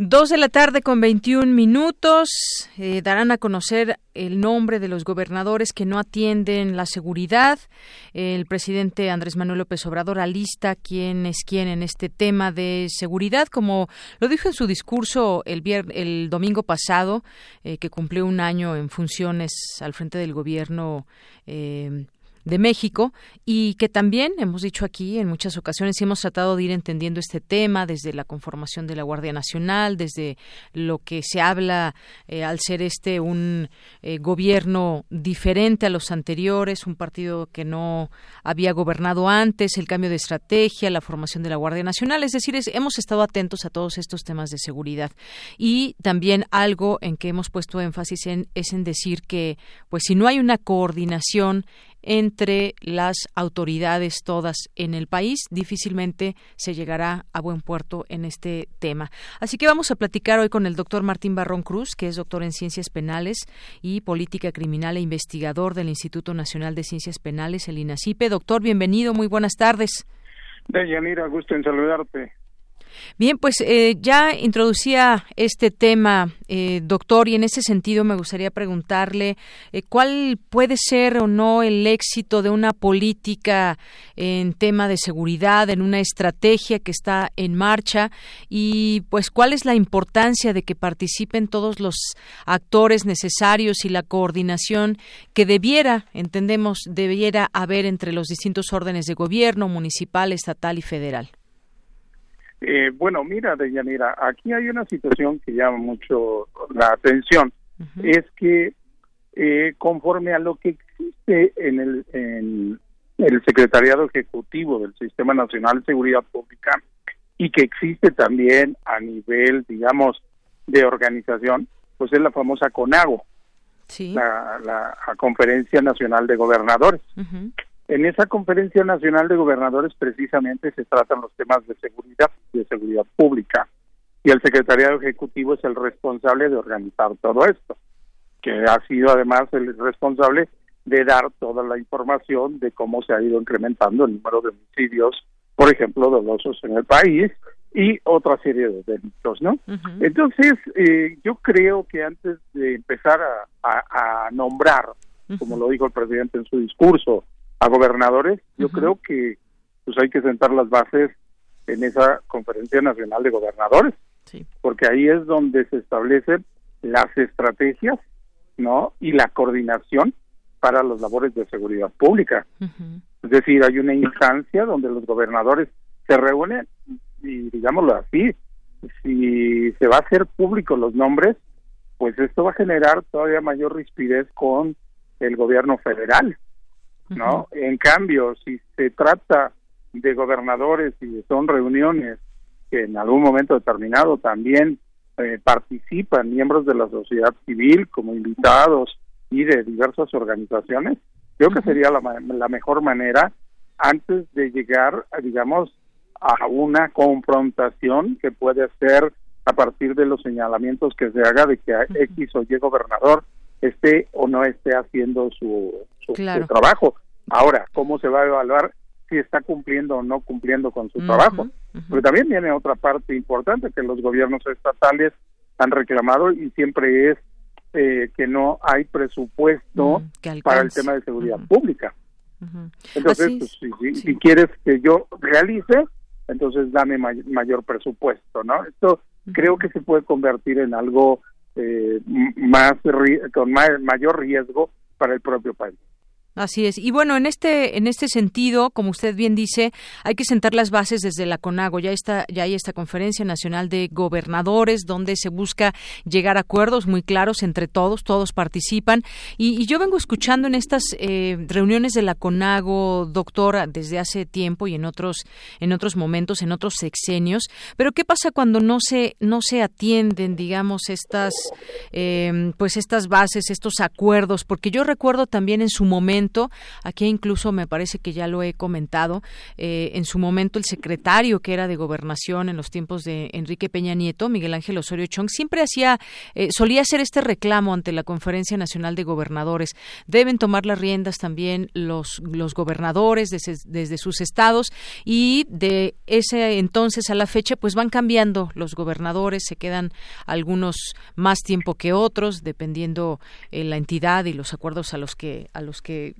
Dos de la tarde con 21 minutos eh, darán a conocer el nombre de los gobernadores que no atienden la seguridad. El presidente Andrés Manuel López Obrador alista quién es quién en este tema de seguridad, como lo dijo en su discurso el, el domingo pasado, eh, que cumplió un año en funciones al frente del gobierno. Eh, de México y que también hemos dicho aquí en muchas ocasiones y hemos tratado de ir entendiendo este tema desde la conformación de la Guardia Nacional, desde lo que se habla eh, al ser este un eh, gobierno diferente a los anteriores, un partido que no había gobernado antes, el cambio de estrategia, la formación de la Guardia Nacional, es decir, hemos estado atentos a todos estos temas de seguridad. Y también algo en que hemos puesto énfasis en es en decir que pues si no hay una coordinación entre las autoridades todas en el país. Difícilmente se llegará a buen puerto en este tema. Así que vamos a platicar hoy con el doctor Martín Barrón Cruz, que es doctor en Ciencias Penales y Política Criminal e investigador del Instituto Nacional de Ciencias Penales, el INACIPE. Doctor, bienvenido, muy buenas tardes. Deyanira, gusto en saludarte. Bien, pues eh, ya introducía este tema, eh, doctor, y en ese sentido me gustaría preguntarle eh, cuál puede ser o no el éxito de una política en tema de seguridad, en una estrategia que está en marcha, y pues cuál es la importancia de que participen todos los actores necesarios y la coordinación que debiera, entendemos, debiera haber entre los distintos órdenes de gobierno, municipal, estatal y federal. Eh, bueno, mira, Deyanira, aquí hay una situación que llama mucho la atención. Es que eh, conforme a lo que existe en el, en el Secretariado Ejecutivo del Sistema Nacional de Seguridad Pública y que existe también a nivel, digamos, de organización, pues es la famosa CONAGO, la, la, Conferencia Nacional de Gobernadores. En esa conferencia nacional de gobernadores precisamente se tratan los temas de seguridad, de seguridad pública, y el secretariado ejecutivo es el responsable de organizar todo esto, que ha sido además el responsable de dar toda la información de cómo se ha ido incrementando el número de homicidios, por ejemplo, dolosos en el país y otra serie de delitos, ¿no? Entonces, eh, yo creo que antes de empezar a, nombrar, como lo dijo el presidente en su discurso, a gobernadores, yo creo que pues hay que sentar las bases en esa conferencia nacional de gobernadores, porque ahí es donde se establecen las estrategias, ¿no? Y la coordinación para las labores de seguridad pública. Es decir, hay una instancia donde los gobernadores se reúnen y digámoslo así, si se va a hacer público los nombres, pues esto va a generar todavía mayor rispidez con el gobierno federal. ¿No? En cambio, si se trata de gobernadores y son reuniones que en algún momento determinado también eh, participan miembros de la sociedad civil como invitados y de diversas organizaciones, creo que sería la, la mejor manera antes de llegar, digamos, a una confrontación que puede ser a partir de los señalamientos que se haga de que X o Y gobernador esté o no esté haciendo su, su, trabajo. Ahora, ¿cómo se va a evaluar si está cumpliendo o no cumpliendo con su trabajo? Pero también viene otra parte importante que los gobiernos estatales han reclamado y siempre es eh, que no hay presupuesto para el tema de seguridad pública. Entonces, pues, si, quieres que yo realice, entonces dame mayor presupuesto, ¿no? Esto creo que se puede convertir en algo eh, más con mayor riesgo para el propio país. Así es. Y bueno, en este en este sentido, como usted bien dice, hay que sentar las bases desde la CONAGO. Ya está ya hay esta conferencia nacional de gobernadores donde se busca llegar a acuerdos muy claros entre todos, todos participan. Y, yo vengo escuchando en estas eh, reuniones de la CONAGO, doctora, desde hace tiempo y en otros en otros momentos, en otros sexenios. Pero qué pasa cuando no se no se atienden, digamos, estas eh, pues estas bases, estos acuerdos, porque yo recuerdo también en su momento aquí incluso me parece que ya lo he comentado, eh, en su momento el secretario que era de gobernación en los tiempos de Enrique Peña Nieto, Miguel Ángel Osorio Chong, siempre hacía, eh, solía hacer este reclamo ante la Conferencia Nacional de Gobernadores. Deben tomar las riendas también los, los gobernadores desde, desde sus estados y de ese entonces a la fecha pues van cambiando los gobernadores, se quedan algunos más tiempo que otros, dependiendo eh, la entidad y los acuerdos a los que a los que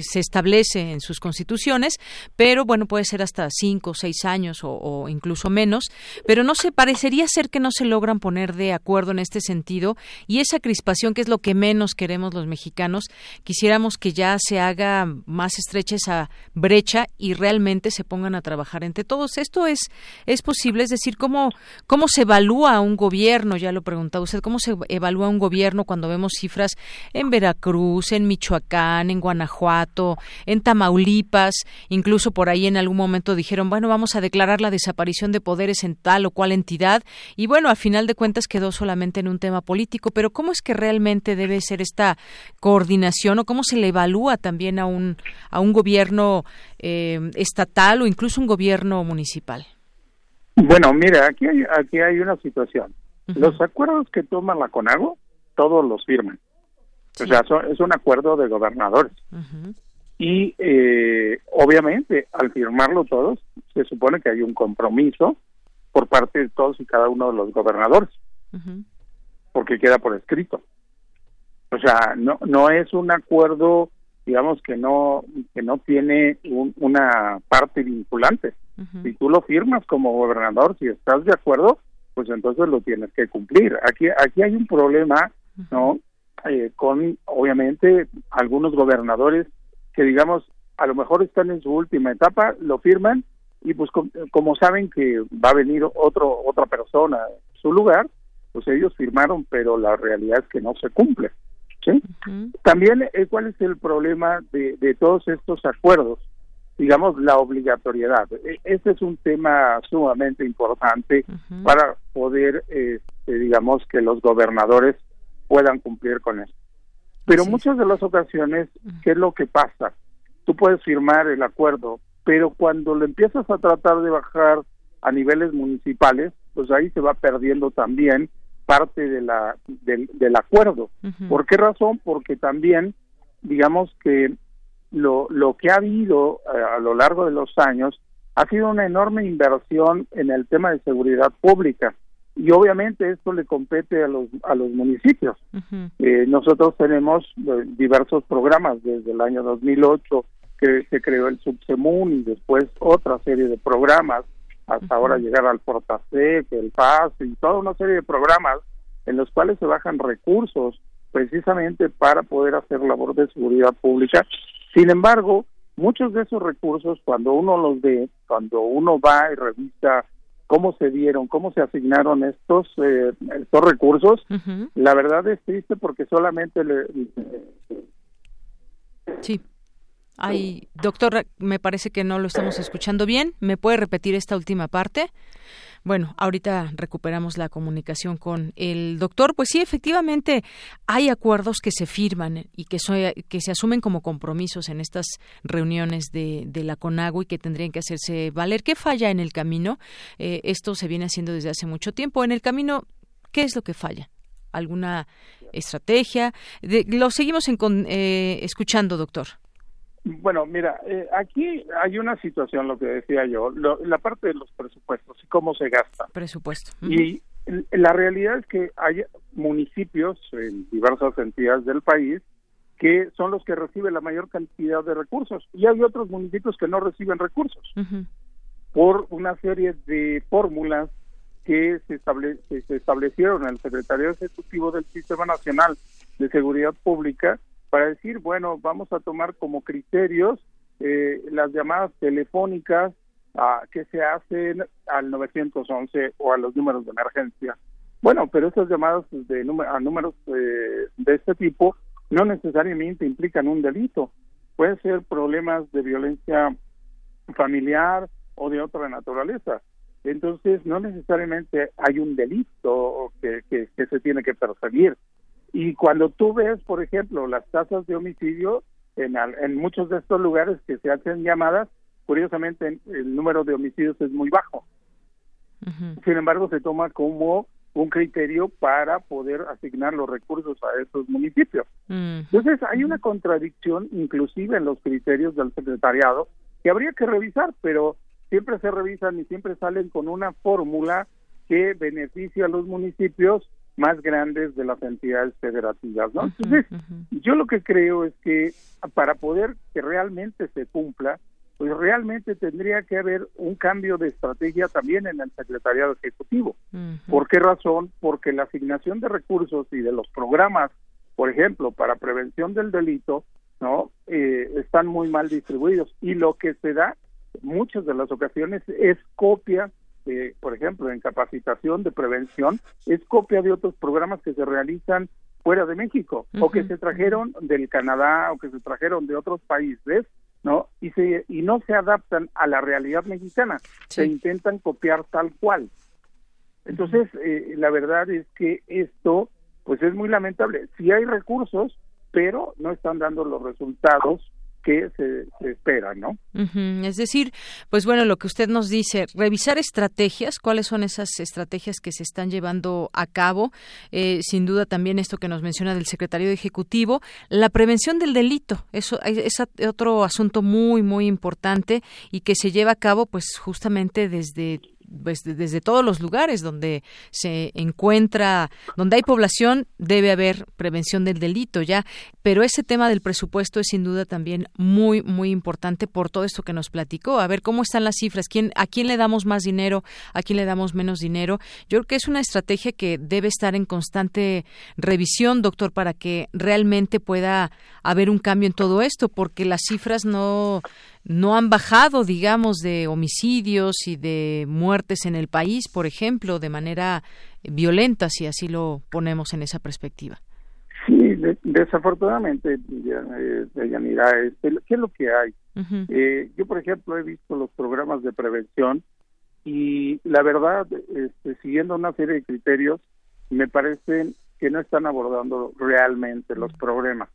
se establece en sus constituciones, pero bueno, puede ser hasta cinco o seis años o, incluso menos, pero no se parecería ser que no se logran poner de acuerdo en este sentido y esa crispación que es lo que menos queremos los mexicanos, quisiéramos que ya se haga más estrecha esa brecha y realmente se pongan a trabajar entre todos. Esto es es posible, es decir, cómo cómo se evalúa un gobierno, ya lo preguntaba usted, cómo se evalúa un gobierno cuando vemos cifras en Veracruz, en Michoacán, en Guanajuato, en Tamaulipas, incluso por ahí en algún momento dijeron, bueno, vamos a declarar la desaparición de poderes en tal o cual entidad y bueno, a final de cuentas quedó solamente en un tema político, pero ¿cómo es que realmente debe ser esta coordinación o cómo se le evalúa también a un, a un gobierno eh, estatal o incluso un gobierno municipal? Bueno, mira, aquí hay, aquí hay una situación. Los acuerdos que toma la CONAGO, todos los firman. O sea, es un acuerdo de gobernadores. Y eh, obviamente, al firmarlo todos, se supone que hay un compromiso por parte de todos y cada uno de los gobernadores, porque queda por escrito. O sea, no no es un acuerdo, digamos que no que no tiene una parte vinculante. Si tú lo firmas como gobernador, si estás de acuerdo, pues entonces lo tienes que cumplir. Aquí aquí hay un problema, ¿no? Eh, con obviamente algunos gobernadores que digamos a lo mejor están en su última etapa, lo firman y pues como saben que va a venir otro otra persona en su lugar, pues ellos firmaron, pero la realidad es que no se cumple. ¿sí? También, eh, ¿cuál es el problema de, de todos estos acuerdos? Digamos, la obligatoriedad. E, ese es un tema sumamente importante para poder, este, digamos, que los gobernadores puedan cumplir con eso. Pero muchas de las ocasiones, ¿qué es lo que pasa? Tú puedes firmar el acuerdo, pero cuando lo empiezas a tratar de bajar a niveles municipales, pues ahí se va perdiendo también parte de la del, acuerdo. ¿Por qué razón? Porque también, digamos que lo, lo que ha habido eh, a lo largo de los años ha sido una enorme inversión en el tema de seguridad pública y obviamente esto le compete a los a los municipios. Eh, nosotros tenemos eh, diversos programas desde el año 2008 que se creó el Subsemun y después otra serie de programas hasta ahora llegar al Portasec, el PAS y toda una serie de programas en los cuales se bajan recursos precisamente para poder hacer labor de seguridad pública. Sin embargo, muchos de esos recursos, cuando uno los ve, cuando uno va y revisa cómo se dieron, cómo se asignaron estos eh, estos recursos, la verdad es triste porque solamente le, sí. Ay, doctor, me parece que no lo estamos escuchando bien. ¿Me puede repetir esta última parte? Bueno, ahorita recuperamos la comunicación con el doctor. Pues sí, efectivamente hay acuerdos que se firman y que, que se asumen como compromisos en estas reuniones de, de, la CONAGO y que tendrían que hacerse valer. ¿Qué falla en el camino? Eh, esto se viene haciendo desde hace mucho tiempo. En el camino, ¿qué es lo que falla? ¿Alguna estrategia? lo seguimos en, eh, escuchando, doctor. Bueno, mira, eh, aquí hay una situación, lo que decía yo, la parte de los presupuestos y cómo se gasta. Presupuesto. Y la realidad es que hay municipios en diversas entidades del país que son los que reciben la mayor cantidad de recursos y hay otros municipios que no reciben recursos por una serie de fórmulas que se, se establecieron en el Secretario Ejecutivo del Sistema Nacional de Seguridad Pública para decir, bueno, vamos a tomar como criterios eh, las llamadas telefónicas ah, que se hacen al 911 o a los números de emergencia. Bueno, pero esas llamadas de a números eh, de este tipo no necesariamente implican un delito. Pueden ser problemas de violencia familiar o de otra naturaleza. Entonces, no necesariamente hay un delito que, que se tiene que perseguir. Y cuando tú ves, por ejemplo, las tasas de homicidio en, en muchos de estos lugares que se hacen llamadas, curiosamente el número de homicidios es muy bajo. Sin embargo, se toma como un criterio para poder asignar los recursos a esos municipios. Entonces, hay una contradicción inclusive en los criterios del secretariado que habría que revisar, pero siempre se revisan y siempre salen con una fórmula que beneficia a los municipios más grandes de las entidades federativas, ¿no? Entonces, yo lo que creo es que para poder que realmente se cumpla, pues realmente tendría que haber un cambio de estrategia también en el secretariado ejecutivo. ¿Por qué razón? Porque la asignación de recursos y de los programas, por ejemplo, para prevención del delito, ¿no? Eh, están muy mal distribuidos y lo que se da muchas de las ocasiones es copia por ejemplo, en capacitación de prevención, es copia de otros programas que se realizan fuera de México o que se trajeron del Canadá o que se trajeron de otros países, ¿no? Y se y no se adaptan a la realidad mexicana, se intentan copiar tal cual. Entonces, eh, la verdad es que esto pues es muy lamentable. Sí hay recursos, pero no están dando los resultados que se, espera, ¿no? Es decir, pues bueno, lo que usted nos dice, revisar estrategias, cuáles son esas estrategias que se están llevando a cabo, eh, sin duda también esto que nos menciona del secretario ejecutivo, la prevención del delito, eso es otro asunto muy muy importante y que se lleva a cabo, pues justamente desde pues, desde todos los lugares donde se encuentra, donde hay población, debe haber prevención del delito ya. Pero ese tema del presupuesto es sin duda también muy, muy importante por todo esto que nos platicó. A ver cómo están las cifras, quién, a quién le damos más dinero, a quién le damos menos dinero. Yo creo que es una estrategia que debe estar en constante revisión, doctor, para que realmente pueda haber un cambio en todo esto, porque las cifras no no han bajado, digamos, de homicidios y de muertes en el país, por ejemplo, de manera violenta, si así lo ponemos en esa perspectiva. Sí, desafortunadamente, eh, Yanira, este, ¿qué es lo que hay? Eh, yo, por ejemplo, he visto los programas de prevención y la verdad, este, siguiendo una serie de criterios, me parecen que no están abordando realmente los problemas.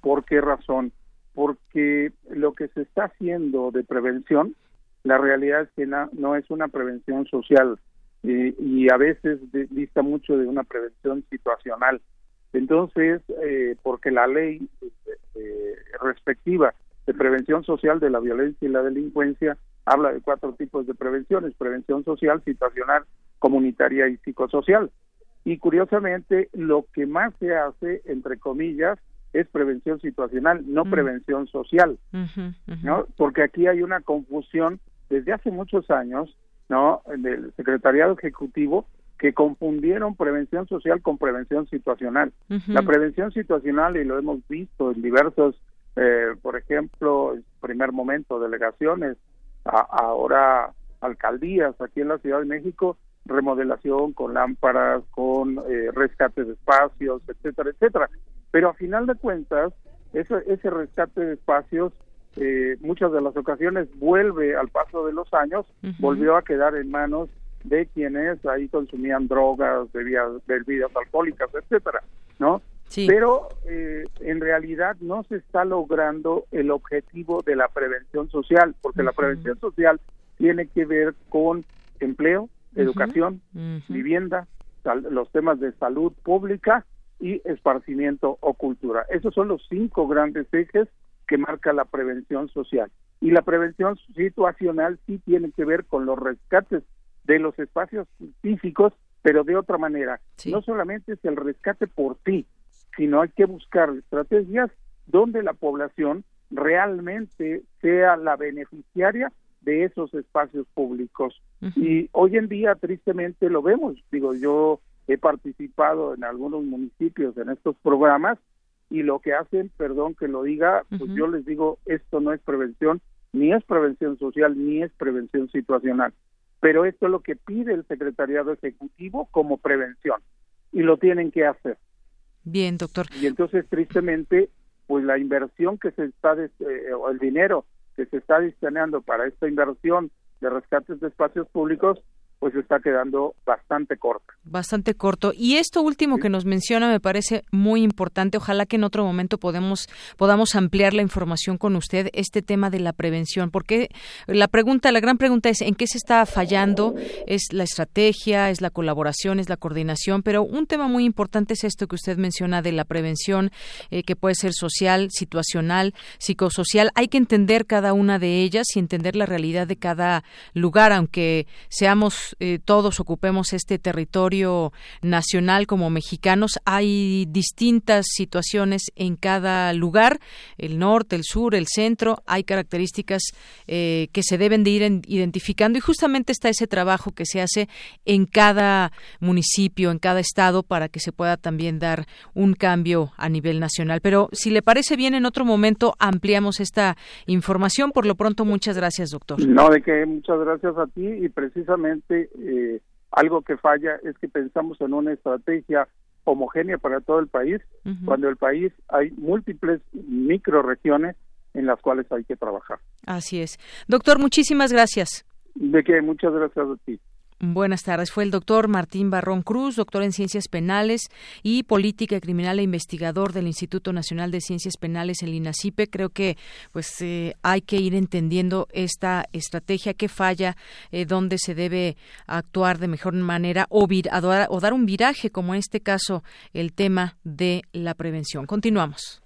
¿Por qué razón? Porque lo que se está haciendo de prevención, la realidad es que no, es una prevención social y a veces dista mucho de una prevención situacional. Entonces, eh, porque la ley eh, respectiva de prevención social de la violencia y la delincuencia habla de cuatro tipos de prevenciones, prevención social, situacional, comunitaria y psicosocial. Y curiosamente, lo que más se hace, entre comillas, es prevención situacional, no mm. prevención social, ¿no? Porque aquí hay una confusión desde hace muchos años, ¿no? Del secretariado ejecutivo que confundieron prevención social con prevención situacional. La prevención situacional, y lo hemos visto en diversos, eh, por ejemplo, en primer momento, delegaciones, ahora alcaldías aquí en la Ciudad de México, remodelación con lámparas, con eh, rescate de espacios, etcétera, etcétera. Pero a final de cuentas, ese, ese rescate de espacios, eh, muchas de las ocasiones vuelve al paso de los años, volvió a quedar en manos de quienes ahí consumían drogas, bebidas, bebidas alcohólicas, etcétera, ¿no? Pero eh, en realidad no se está logrando el objetivo de la prevención social, porque la prevención social tiene que ver con empleo, educación, vivienda, los temas de salud pública y esparcimiento o cultura. Esos son los cinco grandes ejes que marca la prevención social. Y la prevención situacional sí tiene que ver con los rescates de los espacios físicos, pero de otra manera. No solamente es el rescate por sí, sino hay que buscar estrategias donde la población realmente sea la beneficiaria de esos espacios públicos. Y hoy en día, tristemente, lo vemos. Digo, yo he participado en algunos municipios en estos programas y lo que hacen, perdón que lo diga, pues yo les digo, esto no es prevención, ni es prevención social, ni es prevención situacional. Pero esto es lo que pide el Secretariado Ejecutivo como prevención y lo tienen que hacer. Bien, doctor. Y entonces, tristemente, pues la inversión que se está, eh, o el dinero que se está destinando para esta inversión de rescates de espacios públicos, pues está quedando bastante corta. Bastante corto. Y esto último que nos menciona me parece muy importante. Ojalá que en otro momento podemos, podamos ampliar la información con usted, este tema de la prevención. Porque la pregunta, la gran pregunta es, ¿en qué se está fallando? ¿Es la estrategia? ¿Es la colaboración? ¿Es la coordinación? Pero un tema muy importante es esto que usted menciona de la prevención, eh, que puede ser social, situacional, psicosocial. Hay que entender cada una de ellas y entender la realidad de cada lugar, aunque seamos eh, todos ocupemos este territorio nacional como mexicanos. Hay distintas situaciones en cada lugar, el norte, el sur, el centro. Hay características eh, que se deben de ir identificando y justamente está ese trabajo que se hace en cada municipio, en cada estado, para que se pueda también dar un cambio a nivel nacional. Pero si le parece bien, en otro momento ampliamos esta información. Por lo pronto, muchas gracias, doctor. No, de muchas gracias a ti y precisamente eh, algo que falla es que pensamos en una estrategia homogénea para todo el país, cuando el país hay múltiples microregiones en las cuales hay que trabajar. Así es. Doctor, muchísimas gracias. De que muchas gracias a ti. Buenas tardes. Fue el doctor Martín Barrón Cruz, doctor en Ciencias Penales y Política Criminal e investigador del Instituto Nacional de Ciencias Penales, el INACIPE. Creo que pues eh, hay que ir entendiendo esta estrategia que falla, eh, dónde se debe actuar de mejor manera o, o dar un viraje, como en este caso el tema de la prevención. Continuamos.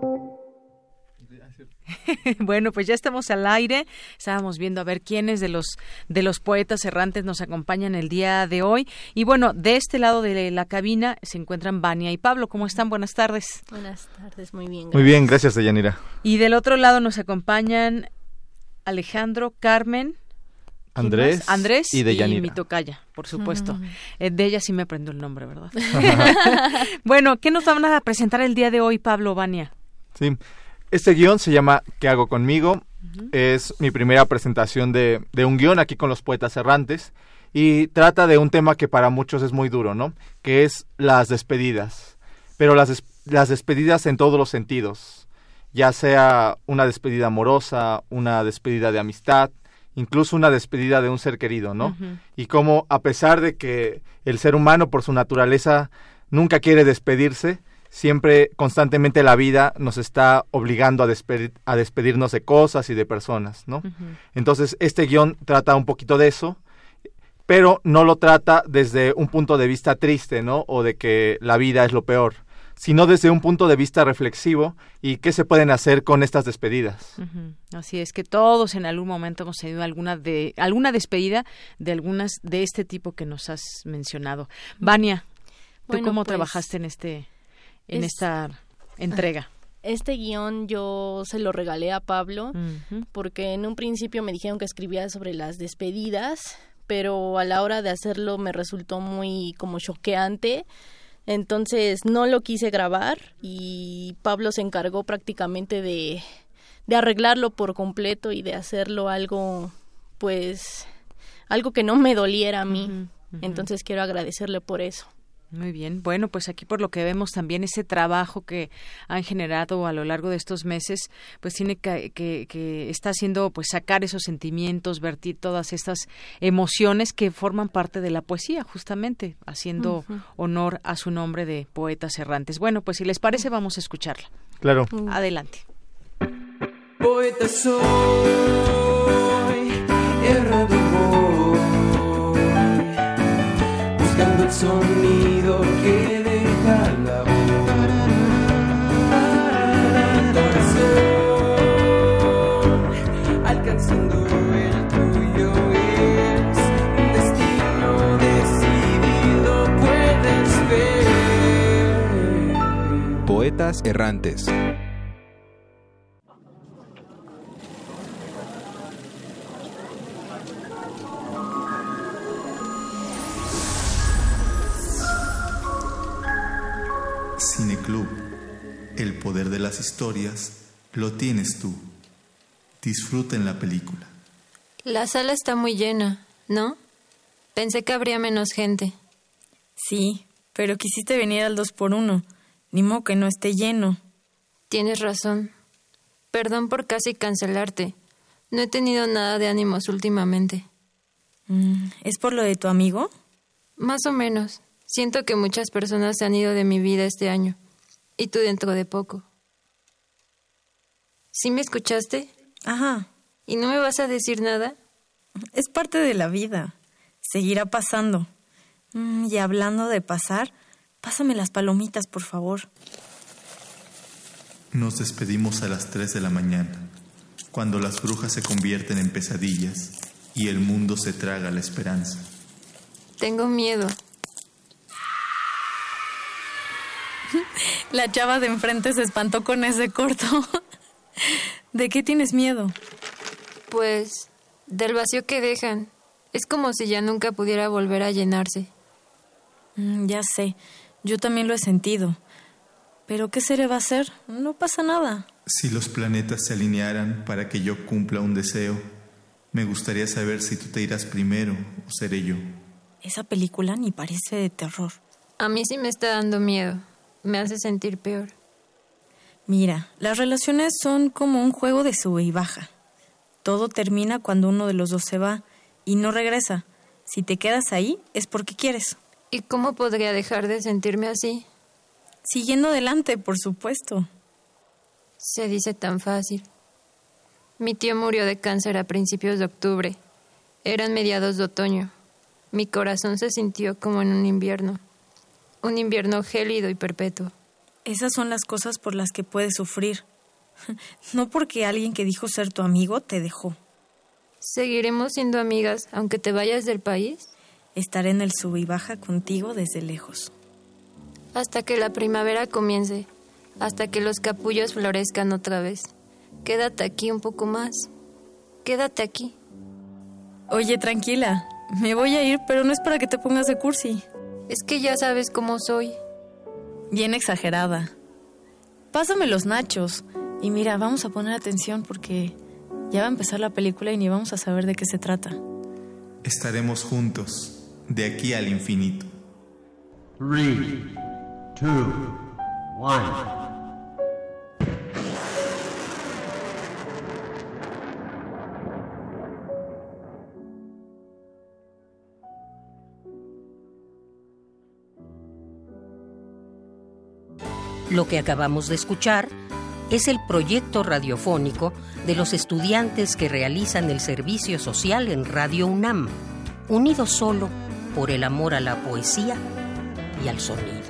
bueno, pues ya estamos al aire. Estábamos viendo a ver quiénes de los de los poetas errantes nos acompañan el día de hoy. Y bueno, de este lado de la cabina se encuentran Vania y Pablo. ¿Cómo están? Buenas tardes. Buenas tardes, muy bien. Muy bien, gracias, Deyanira. Y del otro lado nos acompañan Alejandro, Carmen. Andrés, Andrés y, Deyanira. y mi tocaya, por supuesto. Eh, de ella sí me aprendo el nombre, ¿verdad? bueno, ¿qué nos van a presentar el día de hoy, Pablo, Vania? Sí, este guion se llama ¿Qué hago conmigo? Es mi primera presentación de, de, un guion aquí con los poetas errantes y trata de un tema que para muchos es muy duro, ¿no? Que es las despedidas. Pero las, las despedidas en todos los sentidos, ya sea una despedida amorosa, una despedida de amistad, incluso una despedida de un ser querido, ¿no? Y cómo a pesar de que el ser humano por su naturaleza nunca quiere despedirse, siempre, constantemente la vida nos está obligando a, a despedirnos de cosas y de personas, ¿no? Entonces, este guion trata un poquito de eso, pero no lo trata desde un punto de vista triste, ¿no? O de que la vida es lo peor, sino desde un punto de vista reflexivo y qué se pueden hacer con estas despedidas. Así es que todos en algún momento hemos tenido alguna de alguna despedida de algunas de este tipo que nos has mencionado. Vania, ¿tú cómo pues trabajaste en este en esta entrega? Este guion yo se lo regalé a Pablo porque en un principio me dijeron que escribía sobre las despedidas, pero a la hora de hacerlo me resultó muy como choqueante. Entonces no lo quise grabar y Pablo se encargó prácticamente de, de arreglarlo por completo y de hacerlo algo, pues, algo que no me doliera a mí. Entonces quiero agradecerle por eso. Muy bien. Bueno, pues aquí por lo que vemos también ese trabajo que han generado a lo largo de estos meses, pues tiene que, que, está haciendo pues sacar esos sentimientos, vertir todas estas emociones que forman parte de la poesía, justamente haciendo honor a su nombre de poetas errantes. Bueno, pues si les parece vamos a escucharla. Claro. Adelante. Poeta soy, buscando el sonido Poetas errantes. Cineclub. El poder de las historias lo tienes tú. Disfruten la película. La sala está muy llena, ¿no? Pensé que habría menos gente. Sí, pero quisiste venir al dos por uno. Ni modo que no esté lleno. Tienes razón. Perdón por casi cancelarte. No he tenido nada de ánimos últimamente. Mm, ¿Es por lo de tu amigo? Más o menos. Siento que muchas personas se han ido de mi vida este año. Y tú dentro de poco. ¿Sí me escuchaste? Ajá. ¿Y no me vas a decir nada? Es parte de la vida. Seguirá pasando. Mm, y hablando de pasar, pásame las palomitas, por favor. Nos despedimos a las 3 de la mañana, cuando las brujas se convierten en pesadillas y el mundo se traga la esperanza. Tengo miedo. La chava de enfrente se espantó con ese corto. ¿De qué tienes miedo? Pues del vacío que dejan Es como si ya nunca pudiera volver a llenarse. Mm, ya sé, yo también lo he sentido. Pero ¿qué se le va a hacer? No pasa nada. Si los planetas se alinearan para que yo cumpla un deseo, me gustaría saber si tú te irás primero o seré yo. Esa película ni parece de terror. A mí sí me está dando miedo. Me hace sentir peor. Mira, las relaciones son como un juego de sube y baja. Todo termina cuando uno de los dos se va y no regresa. Si te quedas ahí es porque quieres. ¿Y cómo podría dejar de sentirme así? Siguiendo adelante, por supuesto. Se dice tan fácil. Mi tío murió de cáncer a principios de octubre. Eran mediados de otoño. Mi corazón se sintió como en un invierno. Un invierno gélido y perpetuo. Esas son las cosas por las que puedes sufrir. No porque alguien que dijo ser tu amigo te dejó. ¿Seguiremos siendo amigas aunque te vayas del país? Estaré en el sub y baja contigo desde lejos. Hasta que la primavera comience, hasta que los capullos florezcan otra vez. Quédate aquí un poco más. Quédate aquí. Oye, tranquila. Me voy a ir, pero no es para que te pongas de cursi. Es que ya sabes cómo soy. Bien exagerada. Pásame los nachos. Y mira, vamos a poner atención porque ya va a empezar la película y ni vamos a saber de qué se trata. Estaremos juntos, de aquí al infinito. 3, 2, 1. Lo que acabamos de escuchar es el proyecto radiofónico de los estudiantes que realizan el servicio social en Radio UNAM, unidos solo por el amor a la poesía y al sonido.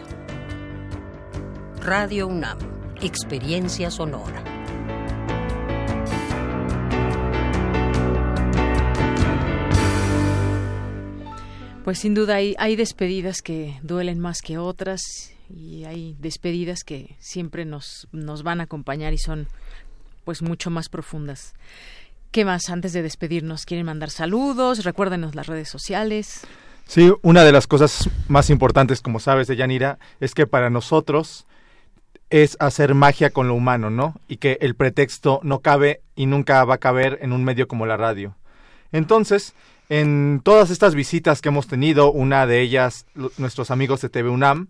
Radio UNAM, experiencia sonora. Pues sin duda hay, despedidas que duelen más que otras y hay despedidas que siempre nos, nos van a acompañar y son pues mucho más profundas. ¿Qué más antes de despedirnos? ¿Quieren mandar saludos? Recuérdenos las redes sociales. Sí, una de las cosas más importantes, como sabes, de Yanira, es que para nosotros es hacer magia con lo humano, ¿no? Y que el pretexto no cabe y nunca va a caber en un medio como la radio. Entonces, en todas estas visitas que hemos tenido, una de ellas nuestros amigos de TV UNAM,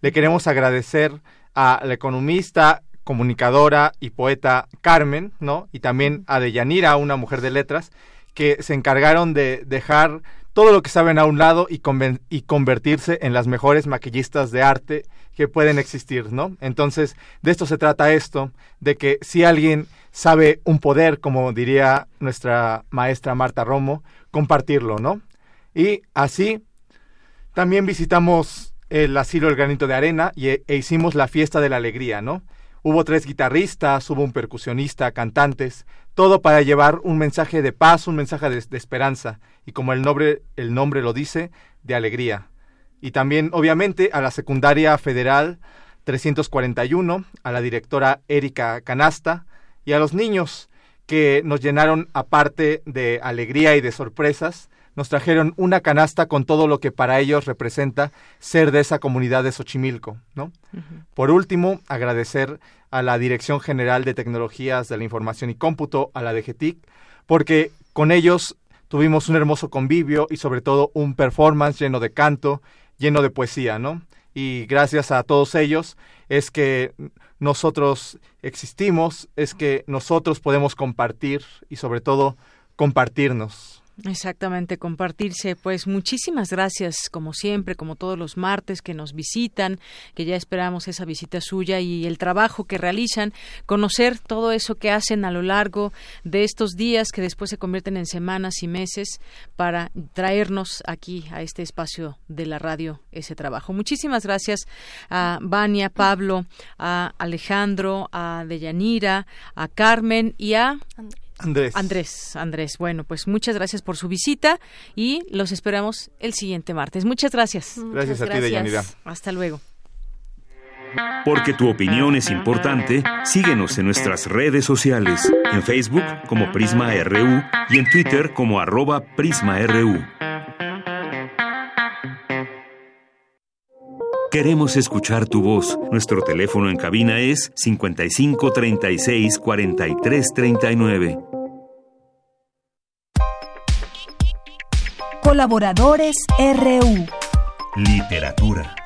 le queremos agradecer a la economista, comunicadora y poeta Carmen, ¿no? Y también a Deyanira, una mujer de letras, que se encargaron de dejar todo lo que saben a un lado y, y convertirse en las mejores maquillistas de arte que pueden existir, ¿no? Entonces, de esto se trata esto, de que si alguien sabe un poder, como diría nuestra maestra Marta Romo, compartirlo, ¿no? Y así también visitamos el asilo El Granito de Arena y, e, hicimos la fiesta de la alegría, ¿no? Hubo tres guitarristas, hubo un percusionista, cantantes, todo para llevar un mensaje de paz, un mensaje de, esperanza y como el nombre, el nombre lo dice, de alegría. Y también, obviamente, a la secundaria federal 341, a la directora Erika Canasta y a los niños que nos llenaron aparte de alegría y de sorpresas, nos trajeron una canasta con todo lo que para ellos representa ser de esa comunidad de Xochimilco, ¿no? Por último, agradecer a la Dirección General de Tecnologías de la Información y Cómputo, a la DGTIC, porque con ellos tuvimos un hermoso convivio y sobre todo un performance lleno de canto, lleno de poesía, ¿no? Y gracias a todos ellos es que nosotros existimos, es que nosotros podemos compartir y sobre todo compartirnos. Exactamente, compartirse. Pues muchísimas gracias, como siempre, como todos los martes que nos visitan, que ya esperamos esa visita suya y el trabajo que realizan, conocer todo eso que hacen a lo largo de estos días que después se convierten en semanas y meses para traernos aquí a este espacio de la radio ese trabajo. Muchísimas gracias a Vania, Pablo, a Alejandro, a Deyanira, a Carmen y a. Andrés, Andrés. Bueno, pues muchas gracias por su visita y los esperamos el siguiente martes. Muchas gracias. Gracias a ti, Deyanira. Hasta luego. Porque tu opinión es importante, síguenos en nuestras redes sociales, en Facebook como Prisma RU y en Twitter como arroba PrismaRU. Queremos escuchar tu voz. Nuestro teléfono en cabina es 55 36 43 39. Colaboradores RU. Literatura.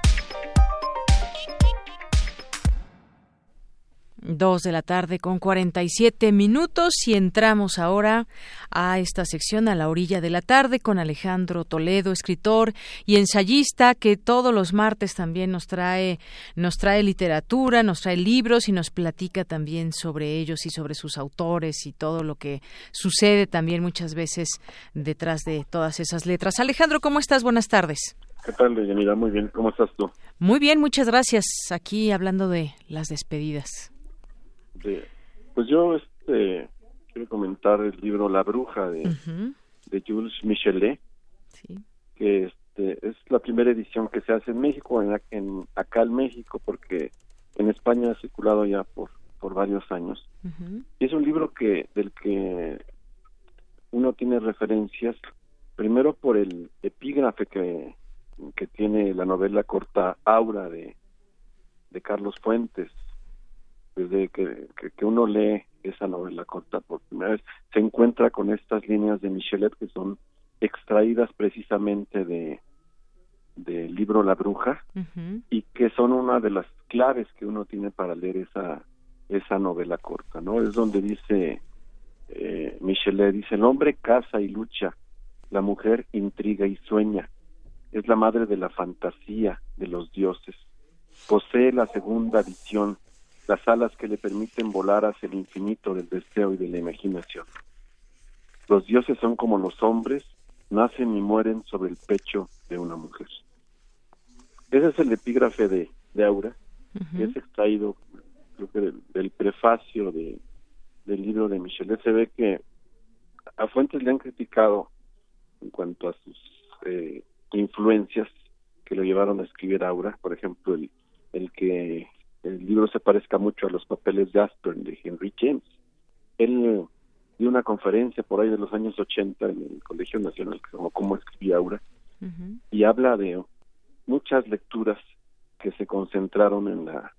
Dos de la tarde con 47 minutos y entramos ahora a esta sección a la orilla de la tarde con Alejandro Toledo, escritor y ensayista que todos los martes también nos trae nos trae literatura, nos trae libros y nos platica también sobre ellos y sobre sus autores y todo lo que sucede también muchas veces detrás de todas esas letras. Alejandro, ¿cómo estás? Buenas tardes. ¿Qué tal, Deyanira? Muy bien, ¿cómo estás tú? Muy bien, muchas gracias. Aquí hablando de las despedidas pues yo este quiero comentar el libro La bruja de, de Jules Michelet, que este es la primera edición que se hace en México, en, en acá en México, porque en España ha circulado ya por por varios años. Y es un libro que del que uno tiene referencias primero por el epígrafe que, que tiene la novela corta Aura de, de Carlos Fuentes, desde que, que, uno lee esa novela corta por primera vez, se encuentra con estas líneas de Michelet que son extraídas precisamente de del libro La Bruja y que son una de las claves que uno tiene para leer esa esa novela corta, ¿no? Es donde dice eh, Michelet dice el hombre caza y lucha, la mujer intriga y sueña, es la madre de la fantasía de los dioses, posee la segunda visión las alas que le permiten volar hacia el infinito del deseo y de la imaginación. Los dioses son como los hombres, nacen y mueren sobre el pecho de una mujer. Ese es el epígrafe de, de Aura, que es extraído creo que del, prefacio de, del libro de Michelet. Se ve que a Fuentes le han criticado en cuanto a sus eh, influencias que lo llevaron a escribir Aura, por ejemplo, el, el que el libro se parezca mucho a los papeles de Asper de Henry James. Él dio una conferencia por ahí de los años 80 en el Colegio Nacional, como cómo Aura, y habla de muchas lecturas que se concentraron en la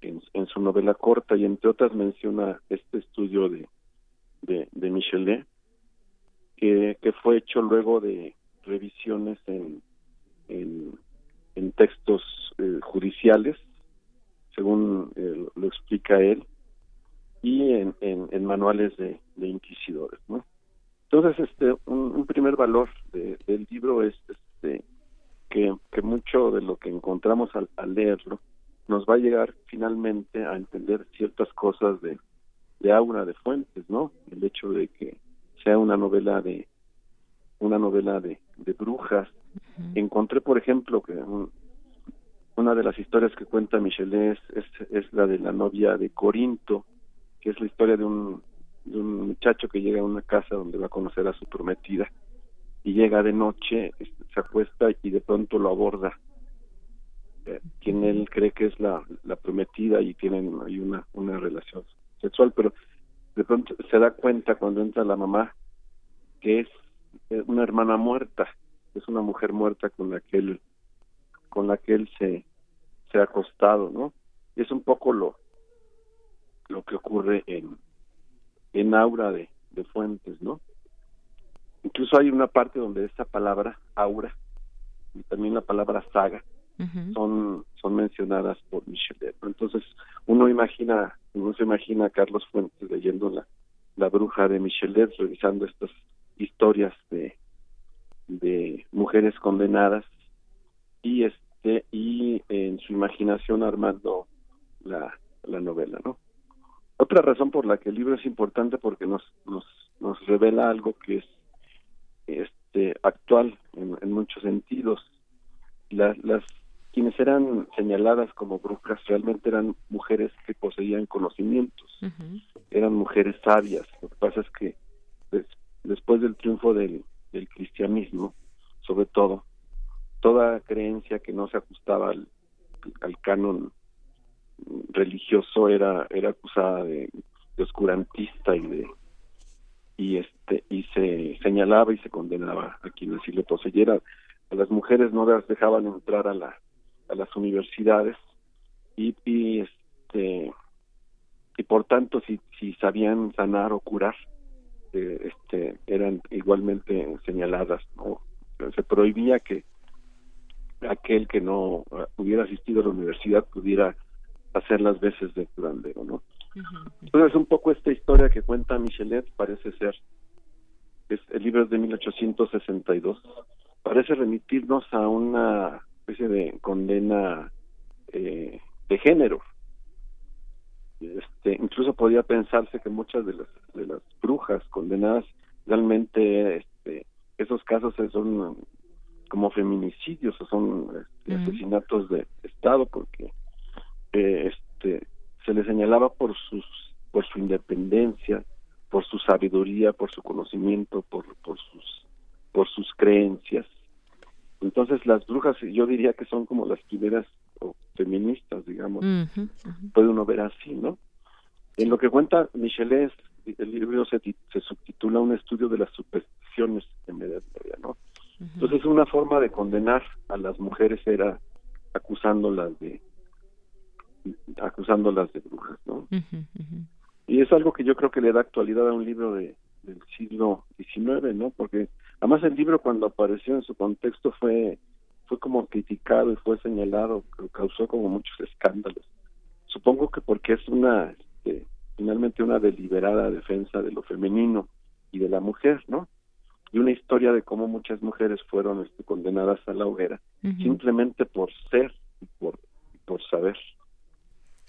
en, su novela corta y entre otras menciona este estudio de de, de Michelet que, que fue hecho luego de revisiones en en, textos eh, judiciales según eh, lo explica él, y en, en, manuales de, inquisidores, ¿no? Entonces, este, un, primer valor del libro es este, que, que, mucho de lo que encontramos al, leerlo nos va a llegar finalmente a entender ciertas cosas de, de Aura de Fuentes, ¿no? El hecho de que sea una novela de una novela de, de brujas. Encontré, por ejemplo, que una de las historias que cuenta Michelet es, es, la de la novia de Corinto, que es la historia de un, de un muchacho que llega a una casa donde va a conocer a su prometida y llega de noche, se acuesta y de pronto lo aborda. Eh, quien él cree que es la, la prometida y tienen ahí una, una relación sexual, pero de pronto se da cuenta cuando entra la mamá que es eh, una hermana muerta, es una mujer muerta con la que él con la que él se, se ha acostado, ¿no? Es un poco lo, lo que ocurre en, en aura de, de fuentes, ¿no? Incluso hay una parte donde esta palabra aura y también la palabra saga son son mencionadas por Michelet. Entonces uno imagina uno se imagina a Carlos Fuentes leyendo la la bruja de Michelet, revisando estas historias de de mujeres condenadas y este y en su imaginación armando la, la novela no otra razón por la que el libro es importante porque nos nos nos revela algo que es este actual en, muchos sentidos. Las las quienes eran señaladas como brujas realmente eran mujeres que poseían conocimientos. Eran mujeres sabias. Lo que pasa es que después del triunfo del, del cristianismo sobre todo toda creencia que no se ajustaba al, canon religioso era era acusada de, oscurantista y de y este y se señalaba y se condenaba aquí en el siglo XII a las mujeres no las dejaban entrar a la a las universidades y, y este y por tanto si si sabían sanar o curar eh, este eran igualmente señaladas no se prohibía que aquel que no eh, hubiera asistido a la universidad pudiera hacer las veces de curandero, ¿no? Entonces, un poco esta historia que cuenta Michelet parece ser, es, el libro es de 1862, parece remitirnos a una especie de condena eh, de género. Este, incluso podría pensarse que muchas de las, de las brujas condenadas realmente este, esos casos son como feminicidios o son este, asesinatos de Estado porque eh, este se le señalaba por sus por su independencia por su sabiduría por su conocimiento por por sus por sus creencias. Entonces las brujas yo diría que son como las primeras feministas digamos. Puede uno ver así no en lo que cuenta Michelet el libro se, se subtitula un estudio de las supersticiones en Edad Media no entonces una forma de condenar a las mujeres era acusándolas de acusándolas de brujas, ¿no? Y es algo que yo creo que le da actualidad a un libro de, del siglo XIX, ¿no? Porque además el libro cuando apareció en su contexto fue fue como criticado y fue señalado, causó como muchos escándalos. Supongo que porque es una este, finalmente una deliberada defensa de lo femenino y de la mujer, ¿no? Y una historia de cómo muchas mujeres fueron este, condenadas a la hoguera simplemente por ser y por, por saber.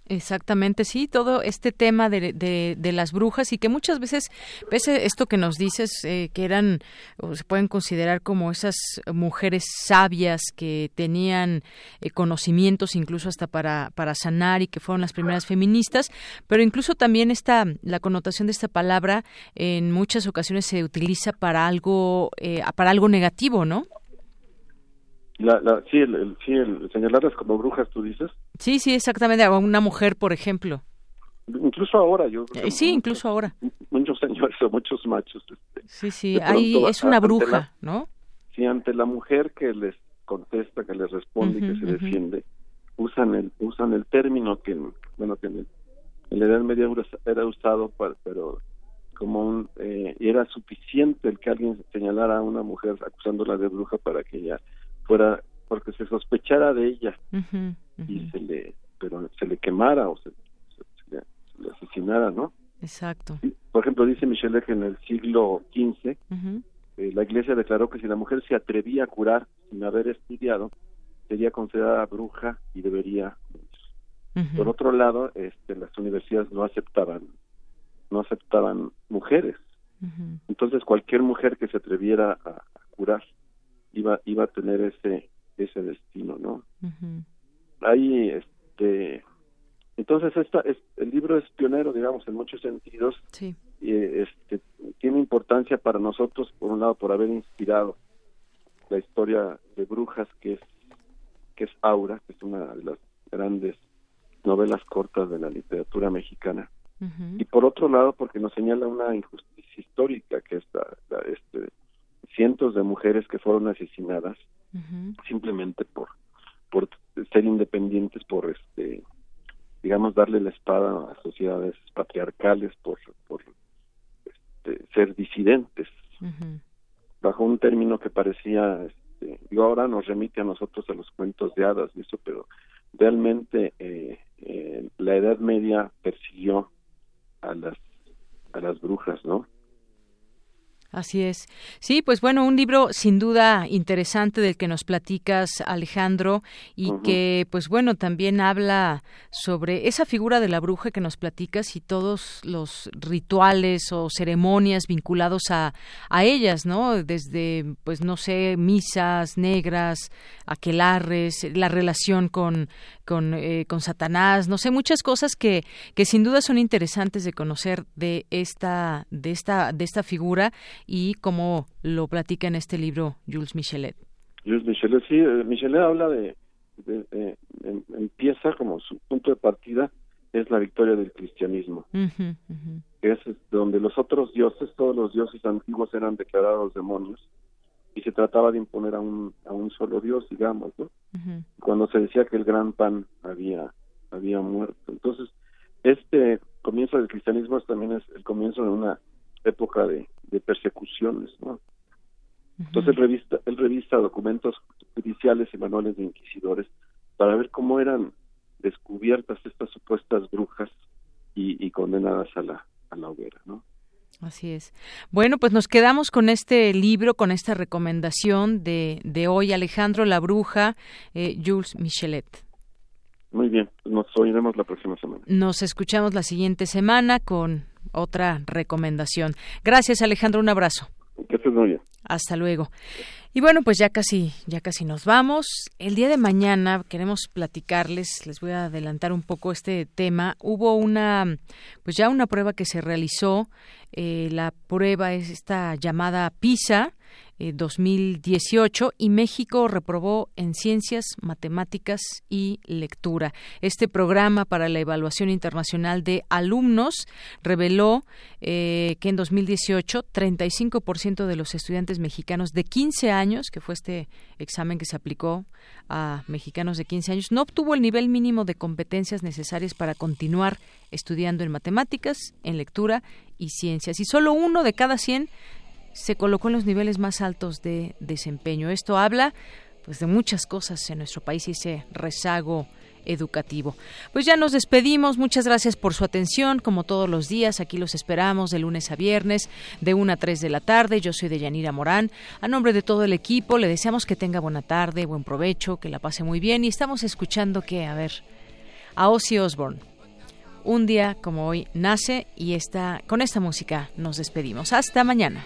Exactamente, sí, todo este tema de, de, las brujas y que muchas veces, pese esto que nos dices, eh, que eran, o se pueden considerar como esas mujeres sabias que tenían eh, conocimientos incluso hasta para, para sanar y que fueron las primeras feministas, pero incluso también esta, la connotación de esta palabra en muchas ocasiones se utiliza para algo, eh, para algo negativo, ¿no? La, la, sí, el, sí, el señalarlas como brujas, tú dices. Sí, sí, exactamente. A una mujer, por ejemplo. Incluso ahora, yo. Eh, sí, incluso ahora. Muchos señores o muchos machos. Este, sí, sí, ahí es una bruja, ¿no? Sí, ante la mujer que les contesta, que les responde y que se defiende, usan el usan el término que, bueno, que en, la Edad Media era usado, para, pero como un. Eh, era suficiente el que alguien señalara a una mujer acusándola de bruja para que ella fuera porque se sospechara de ella y se le pero se le quemara o se, le, asesinara no exacto. Por ejemplo dice Michelle que en el siglo XV eh, la Iglesia declaró que si la mujer se atrevía a curar sin haber estudiado sería considerada bruja y debería por otro lado este las universidades no aceptaban no aceptaban mujeres. Entonces cualquier mujer que se atreviera a curar iba iba a tener ese ese destino no ahí este entonces esta es, el libro es pionero digamos en muchos sentidos. Sí. y este tiene importancia para nosotros por un lado por haber inspirado la historia de brujas que es que es Aura que es una de las grandes novelas cortas de la literatura mexicana. Y por otro lado porque nos señala una injusticia histórica que es la, este cientos de mujeres que fueron asesinadas simplemente por por ser independientes por este digamos darle la espada a sociedades patriarcales por por este, ser disidentes. Bajo un término que parecía este, yo ahora nos remite a nosotros a los cuentos de hadas y eso pero realmente eh, eh, la Edad Media persiguió a las a las brujas no Así es. Sí, pues bueno, un libro sin duda interesante del que nos platicas, Alejandro, y que, pues bueno, también habla sobre esa figura de la bruja que nos platicas y todos los rituales o ceremonias vinculados a, a ellas, ¿no? Desde, pues no sé, misas negras, aquelarres, la relación con, con, eh, con Satanás, no sé, muchas cosas que, que sin duda son interesantes de conocer de esta, de esta, de esta figura y cómo lo platica en este libro Jules Michelet. Jules Michelet, sí, eh, Michelet habla de, em, empieza como su punto de partida historia del cristianismo, es donde los otros dioses, todos los dioses antiguos eran declarados demonios y se trataba de imponer a un, a un solo dios, digamos, ¿no? Cuando se decía que el gran pan había, había muerto. Entonces, este comienzo del cristianismo también es el comienzo de una época de, de persecuciones, ¿no? Entonces él revista, él revista documentos judiciales y manuales de inquisidores para ver cómo eran descubiertas estas supuestas brujas y, condenadas a la, a la hoguera, ¿no? Así es. Bueno, pues nos quedamos con este libro, con esta recomendación de, de hoy, Alejandro La Bruja, eh, Jules Michelet. Muy bien, nos oiremos la próxima semana. Nos escuchamos la siguiente semana con otra recomendación. Gracias, Alejandro, un abrazo. Que estés muy bien. Hasta luego. Y bueno, pues ya casi, ya casi nos vamos. El día de mañana queremos platicarles, les voy a adelantar un poco este tema. Hubo una, pues ya una prueba que se realizó. Eh, la prueba es esta llamada PISA, 2018 eh, y México reprobó en ciencias, matemáticas y lectura. Este programa para la evaluación internacional de alumnos reveló eh, que en 2018 35% de los estudiantes mexicanos de 15 años, que fue este examen que se aplicó a mexicanos de 15 años, no obtuvo el nivel mínimo de competencias necesarias para continuar estudiando en matemáticas, en lectura y ciencias. Y solo uno de cada 100 se colocó en los niveles más altos de desempeño. Esto habla pues de muchas cosas en nuestro país y ese rezago educativo. Pues ya nos despedimos, muchas gracias por su atención, como todos los días, aquí los esperamos de lunes a viernes, de 1 a 3 de la tarde, yo soy de Yanira Morán, a nombre de todo el equipo le deseamos que tenga buena tarde, buen provecho, que la pase muy bien y estamos escuchando que, a ver, a Ozzy un día como hoy nace y esta, con esta música nos despedimos. Hasta mañana.